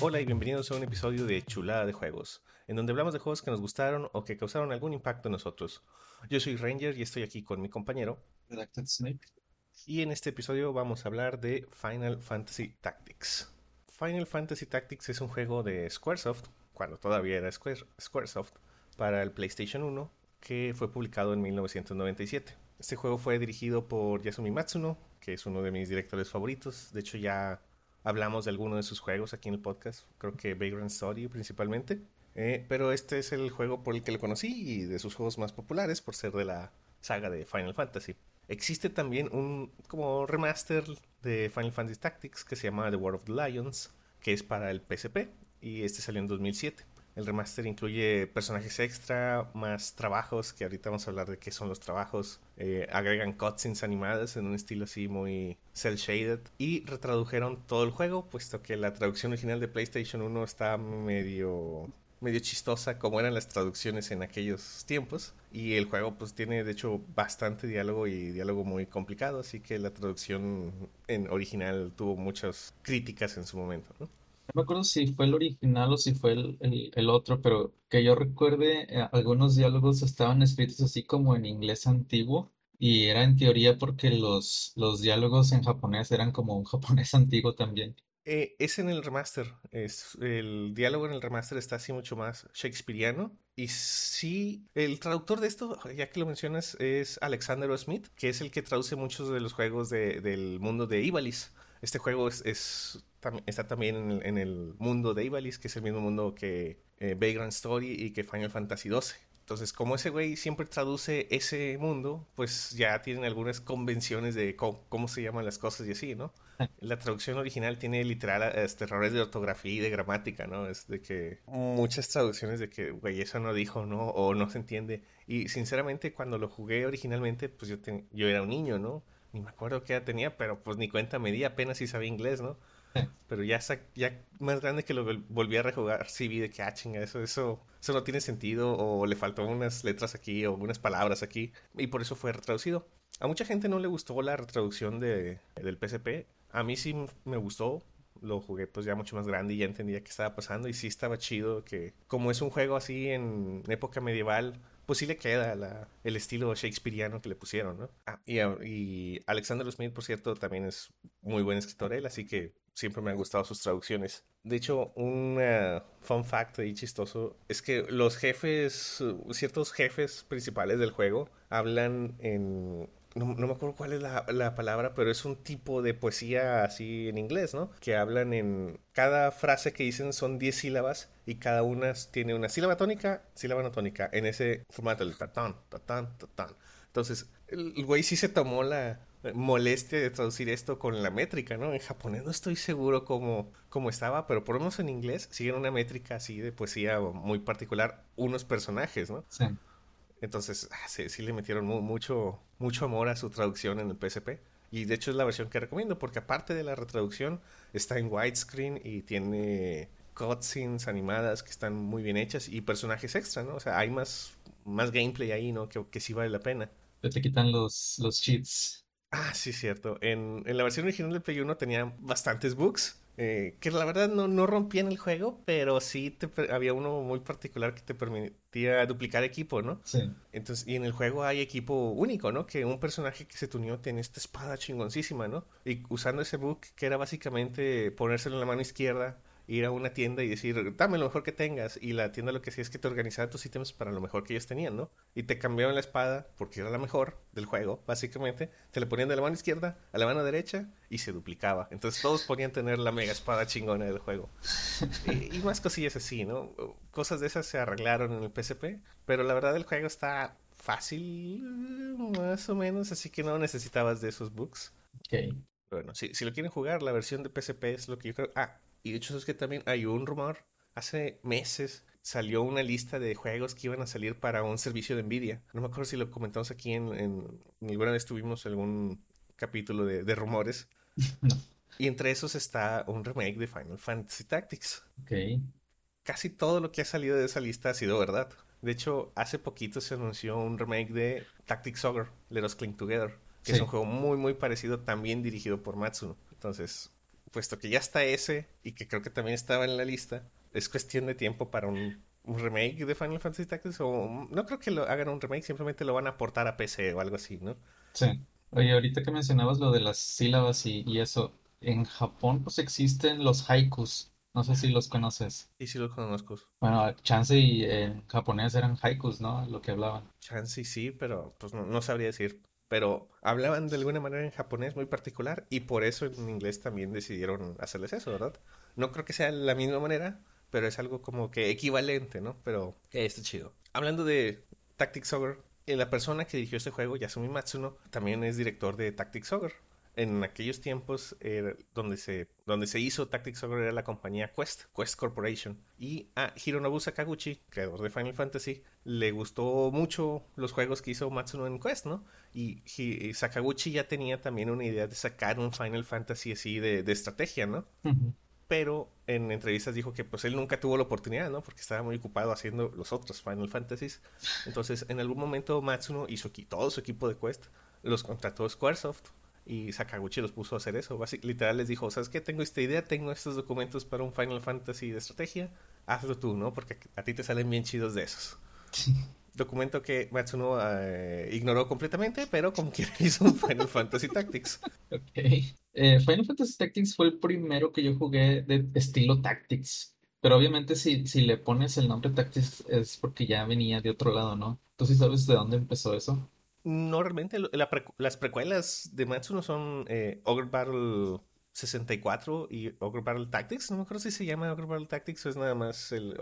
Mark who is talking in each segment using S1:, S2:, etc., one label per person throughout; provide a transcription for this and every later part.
S1: Hola y bienvenidos a un episodio de Chulada de Juegos, en donde hablamos de juegos que nos gustaron o que causaron algún impacto en nosotros. Yo soy Ranger y estoy aquí con mi compañero.
S2: Redacted Snake.
S1: Y en este episodio vamos a hablar de Final Fantasy Tactics. Final Fantasy Tactics es un juego de Squaresoft, cuando todavía era Square- Squaresoft, para el PlayStation 1, que fue publicado en 1997. Este juego fue dirigido por Yasumi Matsuno, que es uno de mis directores favoritos. De hecho, ya hablamos de alguno de sus juegos aquí en el podcast. Creo que Vagrant Story principalmente. Eh, pero este es el juego por el que lo conocí y de sus juegos más populares por ser de la saga de Final Fantasy. Existe también un como remaster de Final Fantasy Tactics que se llama The War of the Lions, que es para el PSP y este salió en 2007. El remaster incluye personajes extra, más trabajos, que ahorita vamos a hablar de qué son los trabajos. Eh, agregan cutscenes animadas en un estilo así muy cel shaded. Y retradujeron todo el juego, puesto que la traducción original de PlayStation 1 está medio medio chistosa como eran las traducciones en aquellos tiempos y el juego pues tiene de hecho bastante diálogo y diálogo muy complicado así que la traducción en original tuvo muchas críticas en su momento. No
S2: me acuerdo si fue el original o si fue el, el- otro, pero que yo recuerde, eh, algunos diálogos estaban escritos así como en inglés antiguo y era en teoría porque los, los diálogos en japonés eran como un japonés antiguo también.
S1: Eh, es en el remaster es el diálogo en el remaster está así mucho más shakespeariano y sí el traductor de esto ya que lo mencionas es Alexander. Smith que es el que traduce muchos de los juegos de- del mundo de Ivalice este juego es tam- está también en el, en el mundo de Ivalice, que es el mismo mundo que eh, Vagrant Story y que Final Fantasy XII. Entonces, como ese güey siempre traduce ese mundo, pues ya tienen algunas convenciones de cómo, cómo se llaman las cosas y así, ¿no? La traducción original tiene literal este, errores de ortografía y de gramática, ¿no? Es de que muchas traducciones de que, güey, eso no dijo, ¿no? O no se entiende. Y sinceramente, cuando lo jugué originalmente, pues yo, yo era un niño, ¿no? Ni me acuerdo qué edad tenía, pero pues ni cuenta me di, apenas si sabía inglés, ¿no? Pero ya, ya más grande que lo vol- volví a rejugar, sí vi de que, ah, chinga, eso, eso, eso no tiene sentido, o le faltó unas letras aquí, o unas palabras aquí, y por eso fue retraducido. A mucha gente no le gustó la retraducción de, del PSP, a mí sí me gustó, lo jugué pues ya mucho más grande y ya entendía qué estaba pasando, y sí estaba chido que, como es un juego así en época medieval, pues sí le queda la- el estilo shakespeariano que le pusieron, ¿no? Ah, y, y Alexander Smith, por cierto, también es muy buen escritor él, así que siempre me han gustado sus traducciones. De hecho, un eh, fun fact ahí chistoso es que los jefes, uh, ciertos jefes principales del juego hablan en... No, no me acuerdo cuál es la, la palabra, pero es un tipo de poesía así en inglés, ¿no? Que hablan en... Cada frase que dicen son 10 sílabas y cada una tiene una sílaba tónica, sílaba no tónica, en ese formato, el tatán, tatán, tatán. Entonces, el güey sí se tomó la molestia de traducir esto con la métrica, ¿no? En japonés no estoy seguro cómo, cómo estaba, pero por lo menos en inglés siguen una métrica así de poesía muy particular, unos personajes, ¿no?
S2: Sí.
S1: Entonces, ah, sí, sí le metieron mu- mucho, mucho amor a su traducción en el PSP. Y de hecho es la versión que recomiendo, porque aparte de la retraducción, está en widescreen y tiene cutscenes animadas que están muy bien hechas y personajes extra, ¿no? O sea, hay más, más gameplay ahí, ¿no? Que, que sí vale la pena.
S2: Te quitan los, los cheats.
S1: Ah, sí, cierto. En, en la versión original del Play 1 tenía bastantes bugs. eh, que la verdad no, no rompían el juego, pero sí te había uno muy particular que te permitía duplicar equipo, ¿no?
S2: Sí.
S1: Entonces, y en el juego hay equipo único, ¿no? Que un personaje que se tuneó tiene esta espada chingoncísima, ¿no? Y usando ese bug que era básicamente ponérselo en la mano izquierda, ir a una tienda y decir, dame lo mejor que tengas. Y la tienda lo que hacía es que te organizaba tus ítems para lo mejor que ellos tenían, ¿no? Y te cambiaban la espada, porque era la mejor del juego, básicamente. Te la ponían de la mano izquierda a la mano derecha y se duplicaba. Entonces todos podían tener la mega espada chingona del juego. Y, y más cosillas así, ¿no? Cosas de esas se arreglaron en el PSP, pero la verdad el juego está fácil, más o menos, así que no necesitabas de esos bugs.
S2: Ok.
S1: Bueno, si, si lo quieren jugar, la versión de PSP es lo que yo creo. Ah, y de hecho es que también hay un rumor. Hace meses salió una lista de juegos que iban a salir para un servicio de Nvidia. No me acuerdo si lo comentamos aquí en, en, alguna vez tuvimos algún capítulo de, de rumores.
S2: No.
S1: Y entre esos está un remake de Final Fantasy Tactics.
S2: Ok.
S1: Casi todo lo que ha salido de esa lista ha sido verdad. De hecho, hace poquito se anunció un remake de Tactics Ogre, Let Us Cling Together, que es un juego muy, muy parecido, también dirigido por Matsuno. Entonces, puesto que ya está ese y que creo que también estaba en la lista, es cuestión de tiempo para un, remake de Final Fantasy Tactics o no creo que lo hagan un remake, simplemente lo van a aportar a PC o algo así, ¿no?
S2: Sí. Oye, ahorita que mencionabas lo de las sílabas y, y eso, en Japón pues existen los haikus. No sé si los conoces.
S1: Y sí los conozco.
S2: Bueno, chance y en japonés eran haikus, ¿no? Lo que hablaban.
S1: Chance sí, pero pues no, sabría decir. Pero hablaban de alguna manera en japonés muy particular y por eso en inglés también decidieron hacerles eso, ¿verdad? No creo que sea la misma manera, pero es algo como que equivalente, ¿no? Pero está chido. Hablando de Tactics Ogre, eh, la persona que dirigió este juego, Yasumi Matsuno, también es director de Tactics Ogre en aquellos tiempos donde, se, donde se hizo Tactics Ogre era la compañía Quest, Quest Corporation. Y a Hironobu Sakaguchi, creador de Final Fantasy, le gustó mucho los juegos que hizo Matsuno en Quest, ¿no? Y, Sakaguchi ya tenía también una idea de sacar un Final Fantasy así de, estrategia, ¿no? Pero en entrevistas dijo que pues él nunca tuvo la oportunidad, ¿no? Porque estaba muy ocupado haciendo los otros Final Fantasies. Entonces, en algún momento Matsuno hizo todo su equipo de Quest, los contrató Squaresoft y Sakaguchi los puso a hacer eso. literal les dijo, ¿sabes qué? Tengo esta idea, tengo estos documentos para un Final Fantasy de estrategia, hazlo tú, ¿no? Porque a ti te salen bien chidos de esos. Documento que Matsuno eh, ignoró completamente, pero como quiera hizo un Final Fantasy Tactics.
S2: Ok. Eh, Final Fantasy Tactics fue el primero que yo jugué de estilo Tactics. Pero obviamente si, si le pones el nombre Tactics es porque ya venía de otro lado, ¿no? ¿Tú sí sabes de dónde empezó eso?
S1: No, realmente las precuelas de Matsuno son eh, Ogre Battle 64 y Ogre Battle Tactics. No me acuerdo si se llama Ogre Battle Tactics o es nada más el...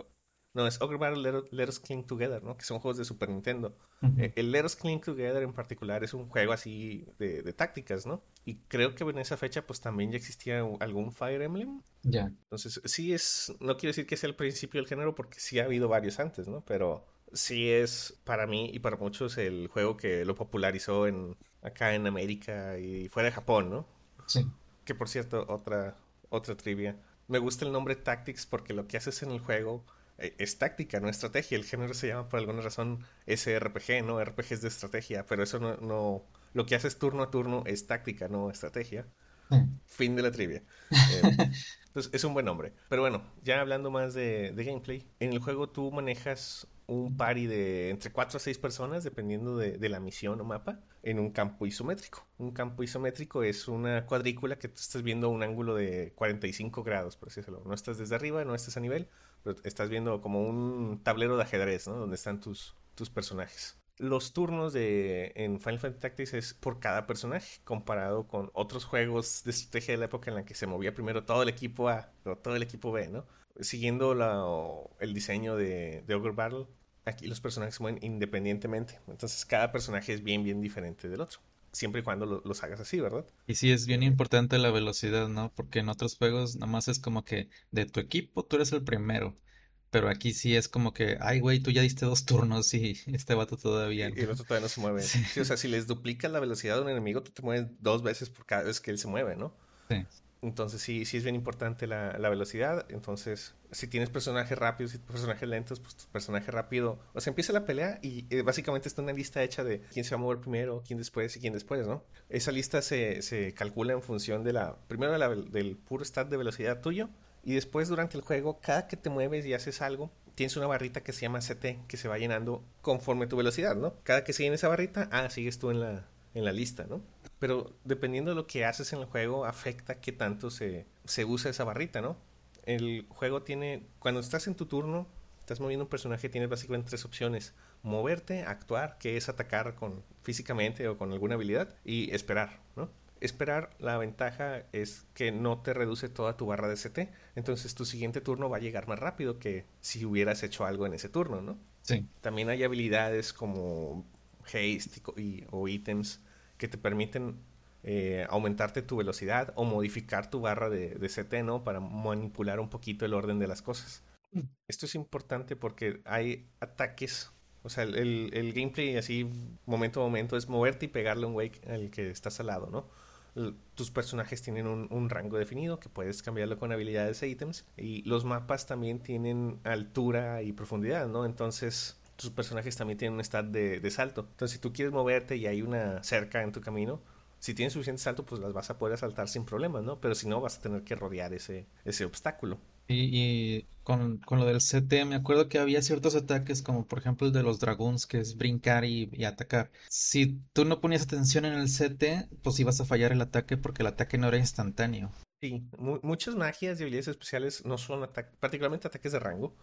S1: No, es Ogre Battle Let, Us Cling Together, ¿no? Que son juegos de Super Nintendo. Eh, el Let Us Cling Together en particular es un juego así de, tácticas, ¿no? Y creo que en esa fecha pues también ya existía algún Fire Emblem.
S2: Ya.
S1: Entonces, sí es... No quiero decir que sea el principio del género porque sí ha habido varios antes, ¿no? Pero sí es para mí y para muchos el juego que lo popularizó en acá en América y fuera de Japón, ¿no?
S2: Sí.
S1: Que por cierto, otra, otra trivia. Me gusta el nombre Tactics porque lo que haces en el juego eh, es táctica, no estrategia. El género se llama por alguna razón SRPG, ¿no? RPG es de estrategia, pero eso no, no... Lo que haces turno a turno es táctica, no estrategia. Fin de la trivia. Eh, entonces, es un buen nombre. Pero bueno, ya hablando más de, de gameplay, en el juego tú manejas un party de entre 4 a 6 personas, dependiendo de, la misión o mapa, en un campo isométrico. Un campo isométrico es una cuadrícula que tú estás viendo a un ángulo de 45 grados, por así decirlo. No estás desde arriba, no estás a nivel, pero estás viendo como un tablero de ajedrez, ¿no? Donde están tus, tus personajes. Los turnos de, en Final Fantasy Tactics es por cada personaje, comparado con otros juegos de estrategia de la época en la que se movía primero todo el equipo A o todo el equipo B, ¿no? Siguiendo la, el diseño de, de Ogre Battle, aquí los personajes se mueven independientemente. Entonces cada personaje es bien, bien diferente del otro. Siempre y cuando los hagas así, ¿verdad?
S2: Y sí, es bien importante la velocidad, ¿no? Porque en otros juegos nada más es como que de tu equipo tú eres el primero. Pero aquí sí es como que, ay, güey, tú ya diste dos turnos y este vato todavía.
S1: Y, el otro todavía no se mueve. Sí. o sea, si les duplicas la velocidad de un enemigo, tú te mueves dos veces por cada vez que él se mueve, ¿no?
S2: Sí.
S1: Entonces sí, sí es bien importante la, la, velocidad. Entonces, si tienes personajes rápidos y personajes lentos, pues tu personaje rápido. O sea, empieza la pelea y eh, básicamente está una lista hecha de quién se va a mover primero, quién después y quién después, ¿no? Esa lista se, se calcula en función de la. Primero de la, del puro stat de velocidad tuyo. Y después durante el juego, cada que te mueves y haces algo, tienes una barrita que se llama CT, que se va llenando conforme tu velocidad, ¿no? Cada que sigue en esa barrita, ah, sigues tú en la, en la lista, ¿no? Pero dependiendo de lo que haces en el juego, afecta qué tanto se, se usa esa barrita, ¿no? El juego tiene, cuando estás en tu turno, estás moviendo un personaje, tienes básicamente tres opciones. Moverte, actuar, que es atacar con físicamente o con alguna habilidad, y esperar, ¿no? Esperar, la ventaja es que no te reduce toda tu barra de CT, entonces tu siguiente turno va a llegar más rápido que si hubieras hecho algo en ese turno, ¿no?
S2: Sí.
S1: También hay habilidades como haste y, o ítems que te permiten eh, aumentarte tu velocidad o modificar tu barra de, de, CT, ¿no? Para manipular un poquito el orden de las cosas. Mm. Esto es importante porque hay ataques, o sea, el, el gameplay así, momento a momento, es moverte y pegarle un wake al que estás al lado, ¿no? tus personajes tienen un, un, rango definido que puedes cambiarlo con habilidades e ítems y los mapas también tienen altura y profundidad, ¿no? Entonces tus personajes también tienen un stat de, de, salto. Entonces, si tú quieres moverte y hay una cerca en tu camino, Si tienes suficiente salto, pues las vas a poder saltar sin problemas, ¿no? Pero si no, vas a tener que rodear ese, ese obstáculo.
S2: Y, y con, con lo del CT, me acuerdo que había ciertos ataques, como por ejemplo el de los dragones, que es brincar y, y atacar. Si tú no ponías atención en el CT, pues ibas a fallar el ataque porque el ataque no era instantáneo.
S1: Sí, mu- muchas magias y habilidades especiales no son ataques, particularmente ataques de rango,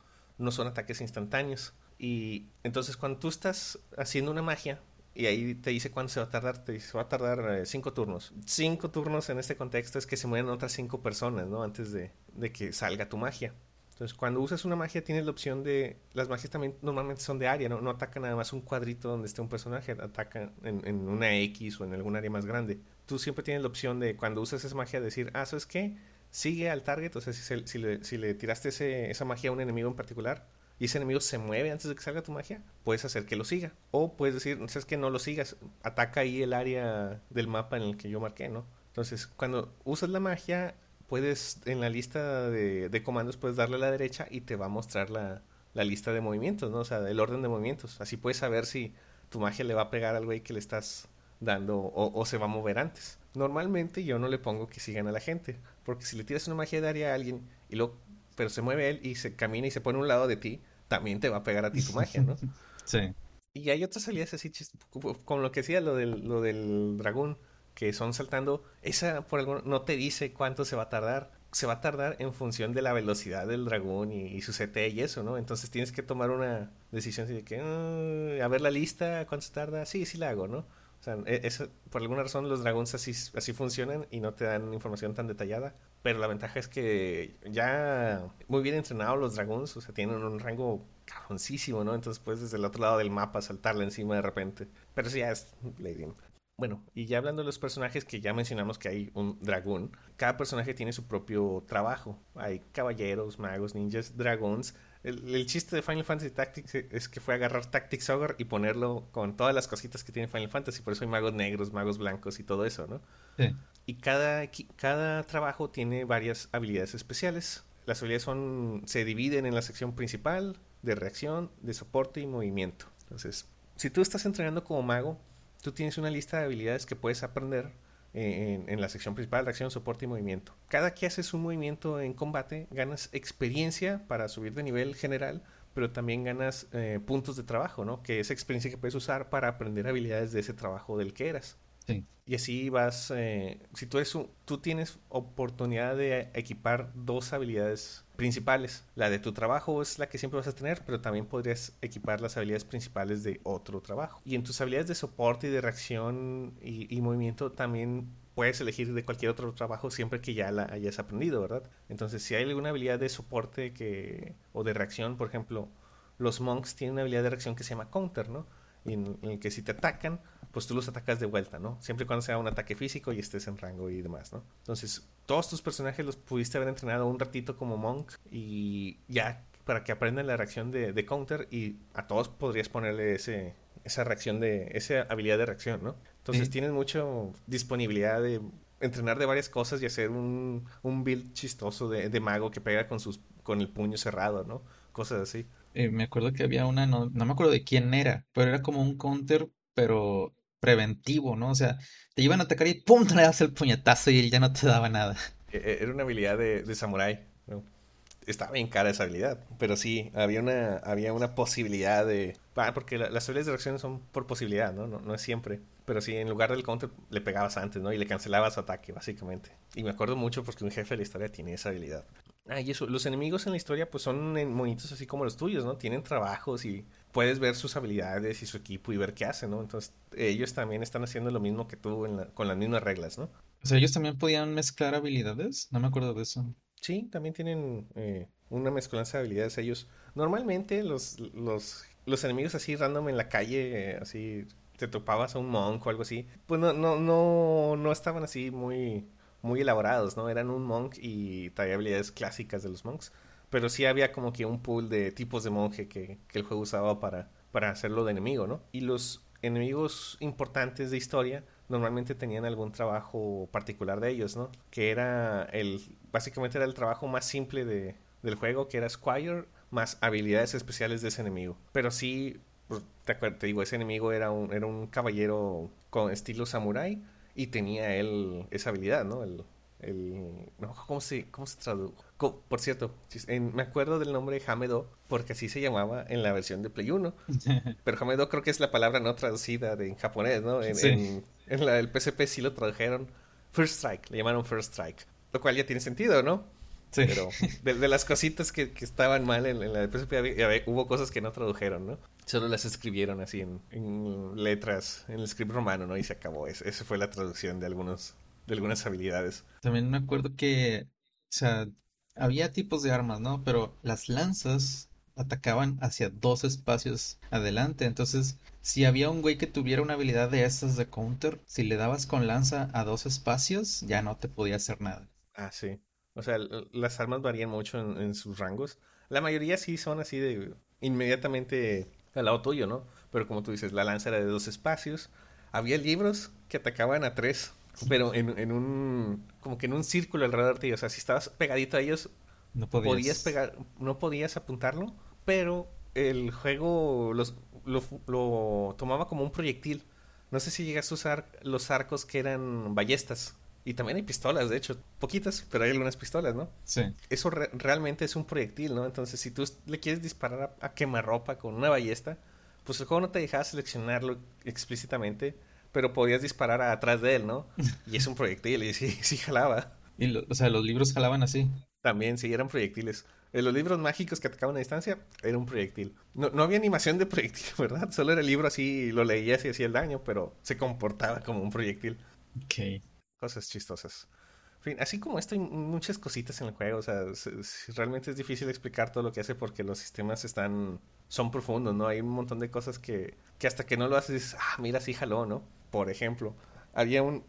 S1: no son ataques instantáneos. Y entonces cuando tú estás haciendo una magia y ahí te dice cuánto se va a tardar, te dice va a tardar eh, cinco turnos. Cinco turnos en este contexto es que se mueran otras cinco personas, ¿no? Antes de, de que salga tu magia. Entonces, cuando usas una magia, tienes la opción de. Las magias también normalmente son de área, ¿no? No atacan nada más un cuadrito donde esté un personaje, atacan en, en una X o en algún área más grande. Tú siempre tienes la opción de, cuando usas esa magia, decir, ah, ¿sabes qué? Sigue al target, o sea, si, se- le, tiraste ese- esa magia a un enemigo en particular y ese enemigo se mueve antes de que salga tu magia, puedes hacer que lo siga. O puedes decir, ¿sabes qué? No lo sigas, ataca ahí el área del mapa en el que yo marqué, ¿no? Entonces, cuando usas la magia, puedes, en la lista de, de comandos, puedes darle a la derecha y te va a mostrar la, la lista de movimientos, ¿no? O sea, el orden de movimientos. Así puedes saber si tu magia le va a pegar al güey que le estás dando o, o se va a mover antes. Normalmente yo no le pongo que sigan a la gente, porque si le tiras una magia de área a alguien y luego, pero se mueve él y se camina y se pone a un lado de ti, también te va a pegar a ti tu magia, ¿no?
S2: Sí.
S1: Y hay otras salidas así, como lo que decía, lo del, lo del dragón, que son saltando. Esa, por algún, no te dice cuánto se va a tardar. Se va a tardar en función de la velocidad del dragón y, y su CT y eso, ¿no? Entonces tienes que tomar una decisión así de que, "Ah, a ver la lista, cuánto se tarda. Sí, sí la hago, ¿no? O sea, e- eso- por alguna razón los dragones así, así funcionan y no te dan información tan detallada. Pero la ventaja es que ya muy bien entrenados los dragones, o sea, tienen un rango cabroncísimo, ¿no? Entonces puedes desde el otro lado del mapa saltarle encima de repente. Pero eso ya es Lady. Bueno, y ya hablando de los personajes que ya mencionamos que hay un dragón, cada personaje tiene su propio trabajo. Hay caballeros, magos, ninjas, dragones. El, el chiste de Final Fantasy Tactics es que fue agarrar Tactics Ogre y ponerlo con todas las cositas que tiene Final Fantasy. Por eso hay magos negros, magos blancos y todo eso, ¿no?
S2: Sí.
S1: Y cada, cada trabajo tiene varias habilidades especiales. Las habilidades son, se dividen en la sección principal, de reacción, de soporte y movimiento. Entonces, si tú estás entrenando como mago, tú tienes una lista de habilidades que puedes aprender eh, en, en la sección principal, reacción, soporte y movimiento. Cada que haces un movimiento en combate, ganas experiencia para subir de nivel general, pero también ganas eh, puntos de trabajo, ¿no? Que es experiencia que puedes usar para aprender habilidades de ese trabajo del que eras.
S2: Sí.
S1: Y así vas, eh, si tú, eres un- tú tienes oportunidad de equipar dos habilidades principales. La de tu trabajo es la que siempre vas a tener, pero también podrías equipar las habilidades principales de otro trabajo. Y en tus habilidades de soporte y de reacción y, movimiento también puedes elegir de cualquier otro trabajo siempre que ya la hayas aprendido, ¿verdad? Entonces, si hay alguna habilidad de soporte que, o de reacción, por ejemplo, los monks tienen una habilidad de reacción que se llama counter, ¿no? Y en, en el que si te atacan, pues tú los atacas de vuelta, ¿no? Siempre y cuando sea un ataque físico y estés en rango y demás, ¿no? Entonces, todos tus personajes los pudiste haber entrenado un ratito como monk y ya para que aprendan la reacción de, de counter y a todos podrías ponerle ese, esa reacción de, esa habilidad de reacción, ¿no? Entonces
S2: Sí.
S1: tienes mucha disponibilidad de entrenar de varias cosas y hacer un, un build chistoso de, de mago que pega con sus con el puño cerrado, ¿no? Cosas así.
S2: Eh, me acuerdo que había una, no, no me acuerdo de quién era, pero era como un counter, pero preventivo, ¿no? O sea, te iban a atacar y ¡pum! te le das el puñetazo y él ya no te daba nada.
S1: E- e- Era una habilidad de, de samurái. ¿no? Estaba bien cara esa habilidad, pero sí, había una, había una posibilidad de... Ah, porque la- las habilidades de reacción son por posibilidad, ¿no? ¿no? No es siempre. Pero sí, en lugar del counter le pegabas antes, ¿no? Y le cancelabas su ataque, básicamente. Y me acuerdo mucho porque un jefe de la historia tiene esa habilidad. Ah, y eso, los enemigos en la historia pues son en- monitos así como los tuyos, ¿no? Tienen trabajos y puedes ver sus habilidades y su equipo y ver qué hacen, ¿no? Entonces ellos también están haciendo lo mismo que tú en la- con las mismas reglas, ¿no?
S2: O sea, ellos también podían mezclar habilidades, no me acuerdo de eso.
S1: Sí, también tienen eh, una mezcolanza de habilidades ellos. Normalmente los, los, los enemigos así random en la calle, eh, así te topabas a un monk o algo así, pues no, no, no, no estaban así muy, muy elaborados, ¿no? Eran un monk y traía habilidades clásicas de los monks. Pero sí había como que un pool de tipos de monje que, el juego usaba para, para hacerlo de enemigo, ¿no? Y los enemigos importantes de historia normalmente tenían algún trabajo particular de ellos, ¿no? Que era el, básicamente era el trabajo más simple de, del juego, que era Squire, más habilidades especiales de ese enemigo. Pero sí, te, te digo, ese enemigo era un, era un caballero con estilo samurai y tenía él esa habilidad, ¿no? El, el, no, ¿cómo se, cómo se tradujo? Por cierto, me acuerdo del nombre Hamedo porque así se llamaba en la versión de Play 1. Pero Hamedo creo que es la palabra no traducida de, en japonés, ¿no? En, en, la del PSP sí lo tradujeron First Strike, le llamaron First Strike. Lo cual ya tiene sentido, ¿no? Sí. Pero de, las cositas que, que, estaban mal en, la del PSP hubo cosas que no tradujeron, ¿no? Solo las escribieron así en, en letras, en el script romano, ¿no? Y se acabó. Esa fue la traducción de algunos de algunas habilidades.
S2: También me acuerdo que, o sea, había tipos de armas, ¿no? Pero las lanzas atacaban hacia dos espacios adelante. Entonces, si había un güey que tuviera una habilidad de esas de counter, si le dabas con lanza a dos espacios, ya no te podía hacer nada.
S1: Ah, sí. O sea, las armas varían mucho en, sus rangos. La mayoría sí son así de inmediatamente al lado tuyo, ¿no? Pero como tú dices, la lanza era de dos espacios. Había libros que atacaban a tres pero en, en, un como que en un círculo alrededor de ellos. O sea, si estabas pegadito a ellos, no podías, pegar, no podías apuntarlo, pero el juego los, lo, lo, tomaba como un proyectil. No sé si llegas a usar los arcos que eran ballestas. Y también hay pistolas, de hecho, poquitas, pero hay algunas pistolas, ¿no?
S2: Sí.
S1: Eso realmente es un proyectil, ¿no? Entonces, si tú le quieres disparar a, a quemarropa con una ballesta, pues el juego no te dejaba seleccionarlo explícitamente pero podías disparar atrás de él, ¿no? Y es un proyectil y sí, sí jalaba.
S2: Y o sea, los libros jalaban así.
S1: También, sí, eran proyectiles. En los libros mágicos que atacaban a distancia, era un proyectil. No, no había animación de proyectil, ¿verdad? Solo era el libro así, lo leías y hacía el daño, pero se comportaba como un proyectil.
S2: Ok.
S1: Cosas chistosas. Fin, así como esto hay muchas cositas en el juego, o sea, realmente es difícil explicar todo lo que hace porque los sistemas están, son profundos, ¿no? Hay un montón de cosas que, que hasta que no lo haces, ah, mira, sí jaló, ¿no? por ejemplo, había un...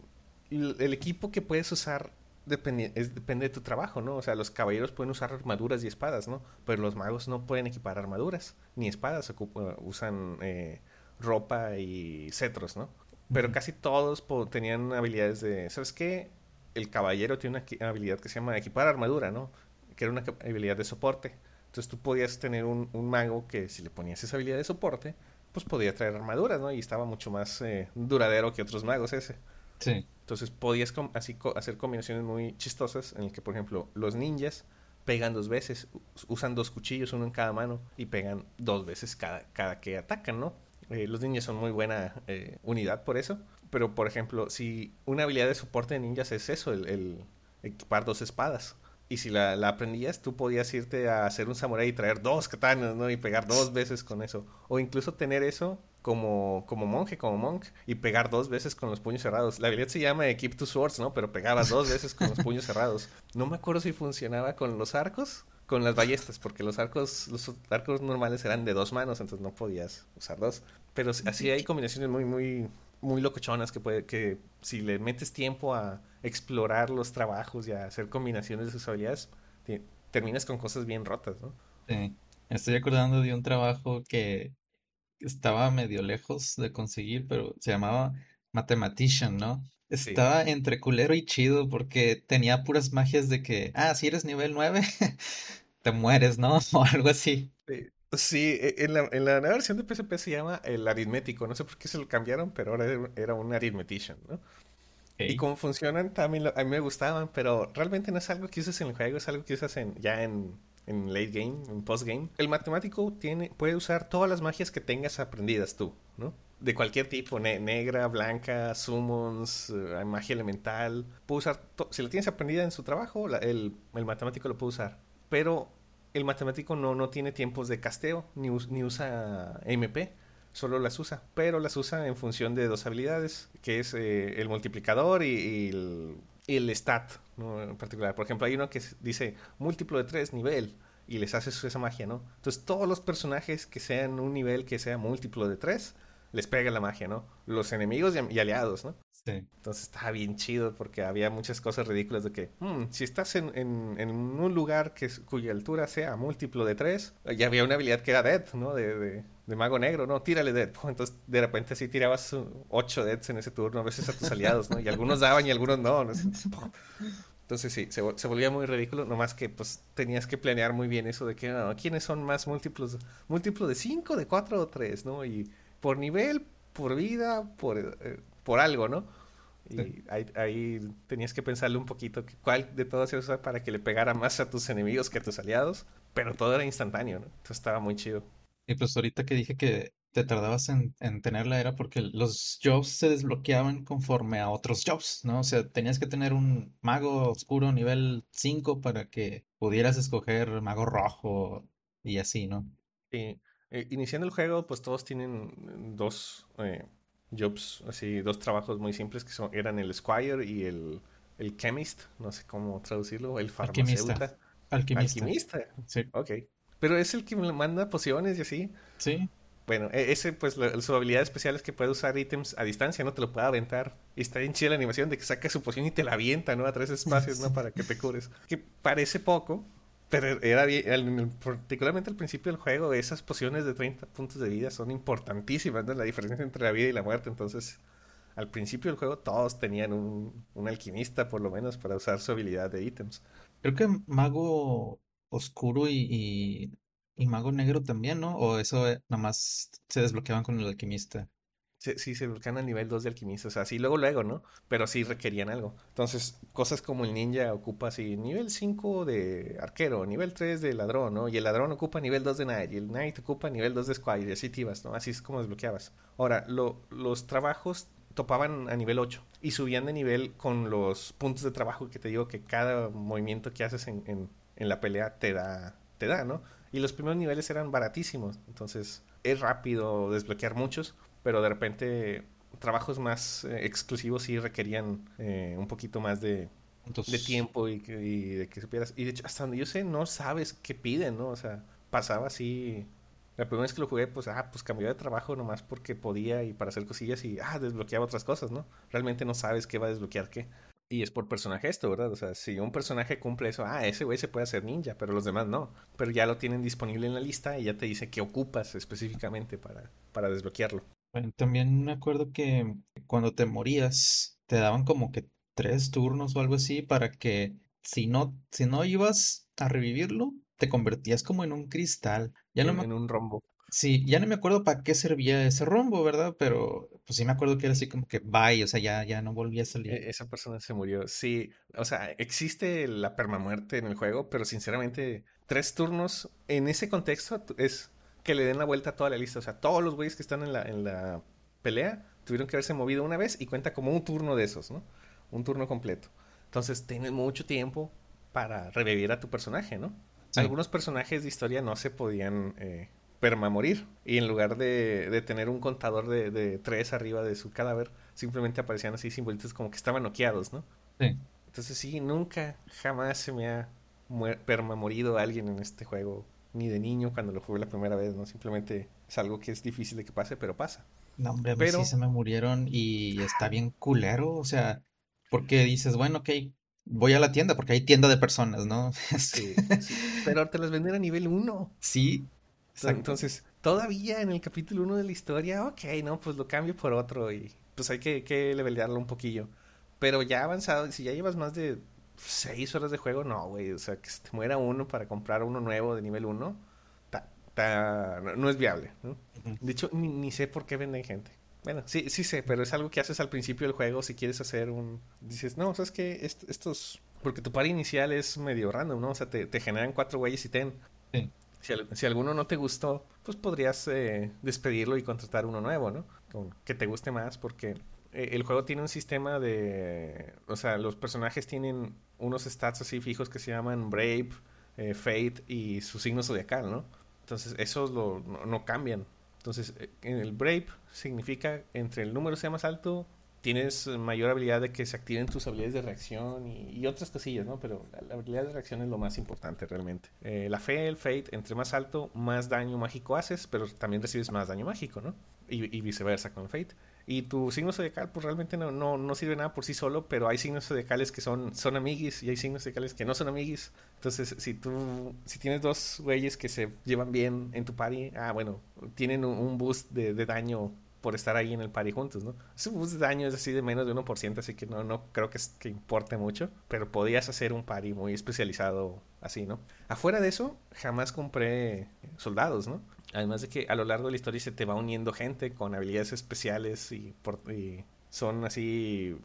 S1: El equipo que puedes usar depende, depende de tu trabajo, ¿no? O sea, los caballeros pueden usar armaduras y espadas, ¿no? Pero los magos no pueden equipar armaduras ni espadas, usan eh, ropa y cetros, ¿no? Pero casi todos tenían habilidades de, ¿sabes qué? El caballero tiene una habilidad que se llama equipar armadura, ¿no? Que era una habilidad de soporte. Entonces tú podías tener un, un mago que si le ponías esa habilidad de soporte, pues podía traer armaduras, ¿no? Y estaba mucho más eh, duradero que otros magos ese.
S2: Sí.
S1: Entonces podías así hacer combinaciones muy chistosas en el que, por ejemplo, los ninjas pegan dos veces, usan dos cuchillos, uno en cada mano, y pegan dos veces cada, cada que atacan, ¿no? Eh, los ninjas son muy buena eh, unidad por eso. Pero, por ejemplo, si una habilidad de soporte de ninjas es eso, el, el equipar dos espadas y si la, aprendías, tú podías irte a hacer un samurai y traer dos katanas, ¿no? Y pegar dos veces con eso. O incluso tener eso como, como monje, como monk, y pegar dos veces con los puños cerrados. La habilidad se llama Keep Two Swords, ¿no? Pero pegabas dos veces con los puños cerrados. No me acuerdo si funcionaba con los arcos, con las ballestas, porque los arcos, los arcos normales eran de dos manos, entonces no podías usar dos. Pero así hay combinaciones muy, muy, muy locochonas que puede, que si le metes tiempo a explorar los trabajos y a hacer combinaciones de sus habilidades, terminas con cosas bien rotas, ¿no?
S2: Sí. Estoy acordando de un trabajo que estaba medio lejos de conseguir, pero se llamaba Mathematician, ¿no? Estaba entre culero y chido porque tenía puras magias de que, ah, si eres nivel 9, te mueres, ¿no? O algo así.
S1: Sí, e, en la, en la nueva versión de PSP se llama el aritmético. No sé por qué se lo cambiaron, pero ahora era un arithmetician, ¿no? Y cómo funcionan también a mí me gustaban, pero realmente no es algo que uses en el juego, es algo que usas en, ya en, en late game, en post game. El matemático tiene, puede usar todas las magias que tengas aprendidas tú, ¿no? De cualquier tipo, negra, blanca, summons, eh, magia elemental. Puede usar, si la tienes aprendida en su trabajo, el, el matemático lo puede usar. Pero el matemático no, no tiene tiempos de casteo, ni, ni usa MP, solo las usa, pero las usa en función de dos habilidades, que es eh, el multiplicador y, el, el, stat, en particular. Por ejemplo, hay uno que dice múltiplo de tres nivel y les hace esa magia, ¿no? Entonces todos los personajes que sean un nivel que sea múltiplo de tres, les pega la magia, ¿no? Los enemigos y, aliados, ¿no?
S2: Sí.
S1: Entonces estaba bien chido porque había muchas cosas ridículas de que, hmm, si estás en, en, un lugar que, cuya altura sea múltiplo de 3, ya había una habilidad que era Dead, ¿no? De, de, mago negro, ¿no? Tírale Dead. Entonces de repente así tirabas 8 Deads en ese turno, a veces a tus aliados, ¿no? Y algunos daban y algunos no. Entonces sí, se, se, volvía muy ridículo, nomás que pues tenías que planear muy bien eso de que, no, ¿quiénes son más múltiplos? Múltiplo de 5, de 4 o 3, ¿no? Y por nivel, por vida, por, eh, por algo, ¿no? Y ahí, tenías que pensarle un poquito cuál de todos se usa para que le pegara más a tus enemigos que a tus aliados. Pero todo era instantáneo, ¿no? Entonces estaba muy chido.
S2: Y pues ahorita que dije que te tardabas en, en tenerla era porque los jobs se desbloqueaban conforme a otros jobs, ¿no? O sea, tenías que tener un mago oscuro nivel 5 para que pudieras escoger mago rojo y así, ¿no?
S1: Sí. Eh, iniciando el juego, pues todos tienen dos eh, jobs, así, dos trabajos muy simples que son, eran el Squire y el, el Chemist, no sé cómo traducirlo, el farmacéutico.
S2: Alquimista.
S1: Alquimista. Sí. Ok. Pero es el que me manda pociones y así.
S2: Sí.
S1: Bueno, e, ese, pues, su habilidad especial es que puede usar ítems a distancia, no te lo puede aventar. Y está bien chida la animación de que saca su poción y te la avienta, ¿no? A tres espacios, ¿no? Para que te cures. Que parece poco, pero era bien, particularmente al principio del juego, esas pociones de 30 puntos de vida son importantísimas, ¿no? La diferencia entre la vida y la muerte. Entonces, al principio del juego todos tenían un, un alquimista, por lo menos, para usar su habilidad de ítems.
S2: Creo que Mago Oscuro y, y, Mago Negro también, ¿no? O eso eh, nada más se desbloqueaban con el alquimista.
S1: Sí, se desbloquean al nivel 2 de alquimista, o sea, sí, luego, luego, ¿no? Pero sí requerían algo. Entonces, cosas como el ninja ocupa así nivel 5 de arquero, nivel 3 de ladrón, ¿no? Y el ladrón ocupa nivel 2 de knight, y el knight ocupa nivel 2 de squire, y así te ibas, ¿no? Así es como desbloqueabas. Ahora, lo, los trabajos topaban a nivel 8 y subían de nivel con los puntos de trabajo que te digo que cada movimiento que haces en, en, la pelea te da, te da, ¿no? Y los primeros niveles eran baratísimos, entonces es rápido desbloquear muchos, pero de repente trabajos más eh, exclusivos sí requerían eh, un poquito más de, de tiempo y, y, de que supieras. Y de hecho, hasta donde yo sé, no sabes qué piden, ¿no? O sea, pasaba así la primera vez que lo jugué, pues, ah, pues cambió de trabajo nomás porque podía y para hacer cosillas y, ah, desbloqueaba otras cosas, ¿no? Realmente no sabes qué va a desbloquear qué. Y es por personaje esto, ¿verdad? O sea, si un personaje cumple eso, ah, ese güey se puede hacer ninja, pero los demás no. Pero ya lo tienen disponible en la lista y ya te dice qué ocupas específicamente para, para desbloquearlo.
S2: Bueno, también me acuerdo que cuando te morías, te daban como que tres turnos o algo así para que si no, si no ibas a revivirlo, te convertías como en un cristal.
S1: Ya no en, un rombo.
S2: Sí, ya no me acuerdo para qué servía ese rombo, ¿verdad? Pero pues sí me acuerdo que era así como que bye, o sea, ya, ya no volvía a salir.
S1: E, esa persona se murió. Sí, o sea, existe la permamuerte en el juego, pero sinceramente, tres turnos en ese contexto es que le den la vuelta a toda la lista. O sea, todos los güeyes que están en la, en la pelea tuvieron que haberse movido una vez y cuenta como un turno de esos, ¿no? Un turno completo. Entonces, tienes mucho tiempo para revivir a tu personaje, ¿no? Algunos personajes de historia no se podían eh, permamorir. Y en lugar de, tener un contador de, tres arriba de su cadáver, simplemente aparecían así simbolitos como que estaban noqueados, ¿no?
S2: Sí.
S1: Entonces sí, nunca, jamás se me ha permamorido alguien en este juego. Ni de niño cuando lo jugué la primera vez, ¿no? Simplemente es algo que es difícil de que pase, pero pasa.
S2: No, hombre, a pero... sí se me murieron y está bien culero, o sea, porque dices, bueno, ok, voy a la tienda porque hay tienda de personas, ¿no?
S1: Sí, pero te las venden a nivel 1.
S2: Sí.
S1: Entonces, todavía en el capítulo 1 de la historia, ok, no, pues lo cambio por otro y pues hay que, que levelearlo un poquillo. Pero ya avanzado, si ya llevas más de 6 horas de juego, no, güey, o sea, que se te muera uno para comprar uno nuevo de nivel 1, no, es viable, ¿no? De hecho, ni sé por qué venden gente. Bueno, sí, sí sé, pero es algo que haces al principio del juego si quieres hacer un... Dices, no, ¿sabes qué? estos... Porque tu par inicial es medio random, ¿no? O sea, te, generan cuatro güeyes y ten.
S2: Sí.
S1: Si, alguno no te gustó, pues podrías eh, despedirlo y contratar uno nuevo, ¿no? que te guste más porque el juego tiene un sistema de... O sea, los personajes tienen unos stats así fijos que se llaman Brave, eh, Fate y su signo zodiacal, ¿no? Entonces, esos lo, no cambian. Entonces, eh, en el Brave significa entre el número sea más alto, tienes mayor habilidad de que se activen tus habilidades de reacción y, otras cosillas, ¿no? Pero la, habilidad de reacción es lo más importante realmente. Eh, la fe, el fate, entre más alto, más daño mágico haces, pero también recibes más daño mágico, ¿no? Y, y viceversa con fate. Y tu signo zodiacal, pues realmente no, no, no, sirve nada por sí solo, pero hay signos zodiacales que son, son amiguis y hay signos zodiacales que no son amiguis. Entonces, si tú, si tienes dos güeyes que se llevan bien en tu party, ah, bueno, tienen un, boost de, de, daño por estar ahí en el party juntos, ¿no? Ese boost de daño es así de menos de 1%, así que no, no creo que, que importe mucho, pero podías hacer un party muy especializado así, ¿no? Afuera de eso, jamás compré soldados, ¿no? Además de que a lo largo de la historia se te va uniendo gente con habilidades especiales y, son así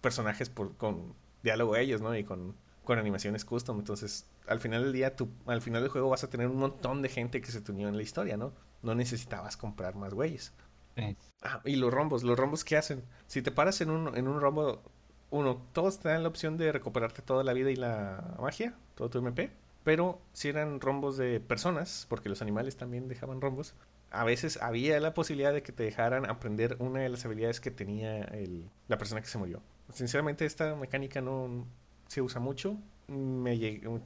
S1: personajes por, con diálogo ellos, ¿no? Y con, con animaciones custom. Entonces, al final del día, tú, al final del juego vas a tener un montón de gente que se te unió en la historia, ¿no? No necesitabas comprar más güeyes. Ah, y los rombos, los rombos que hacen. Si te paras en un, en un rombo, uno, todos te dan la opción de recuperarte toda la vida y la magia, todo tu MP. Pero si eran rombos de personas, porque los animales también dejaban rombos, a veces había la posibilidad de que te dejaran aprender una de las habilidades que tenía el, la persona que se murió. Sinceramente esta mecánica no se usa mucho. Me,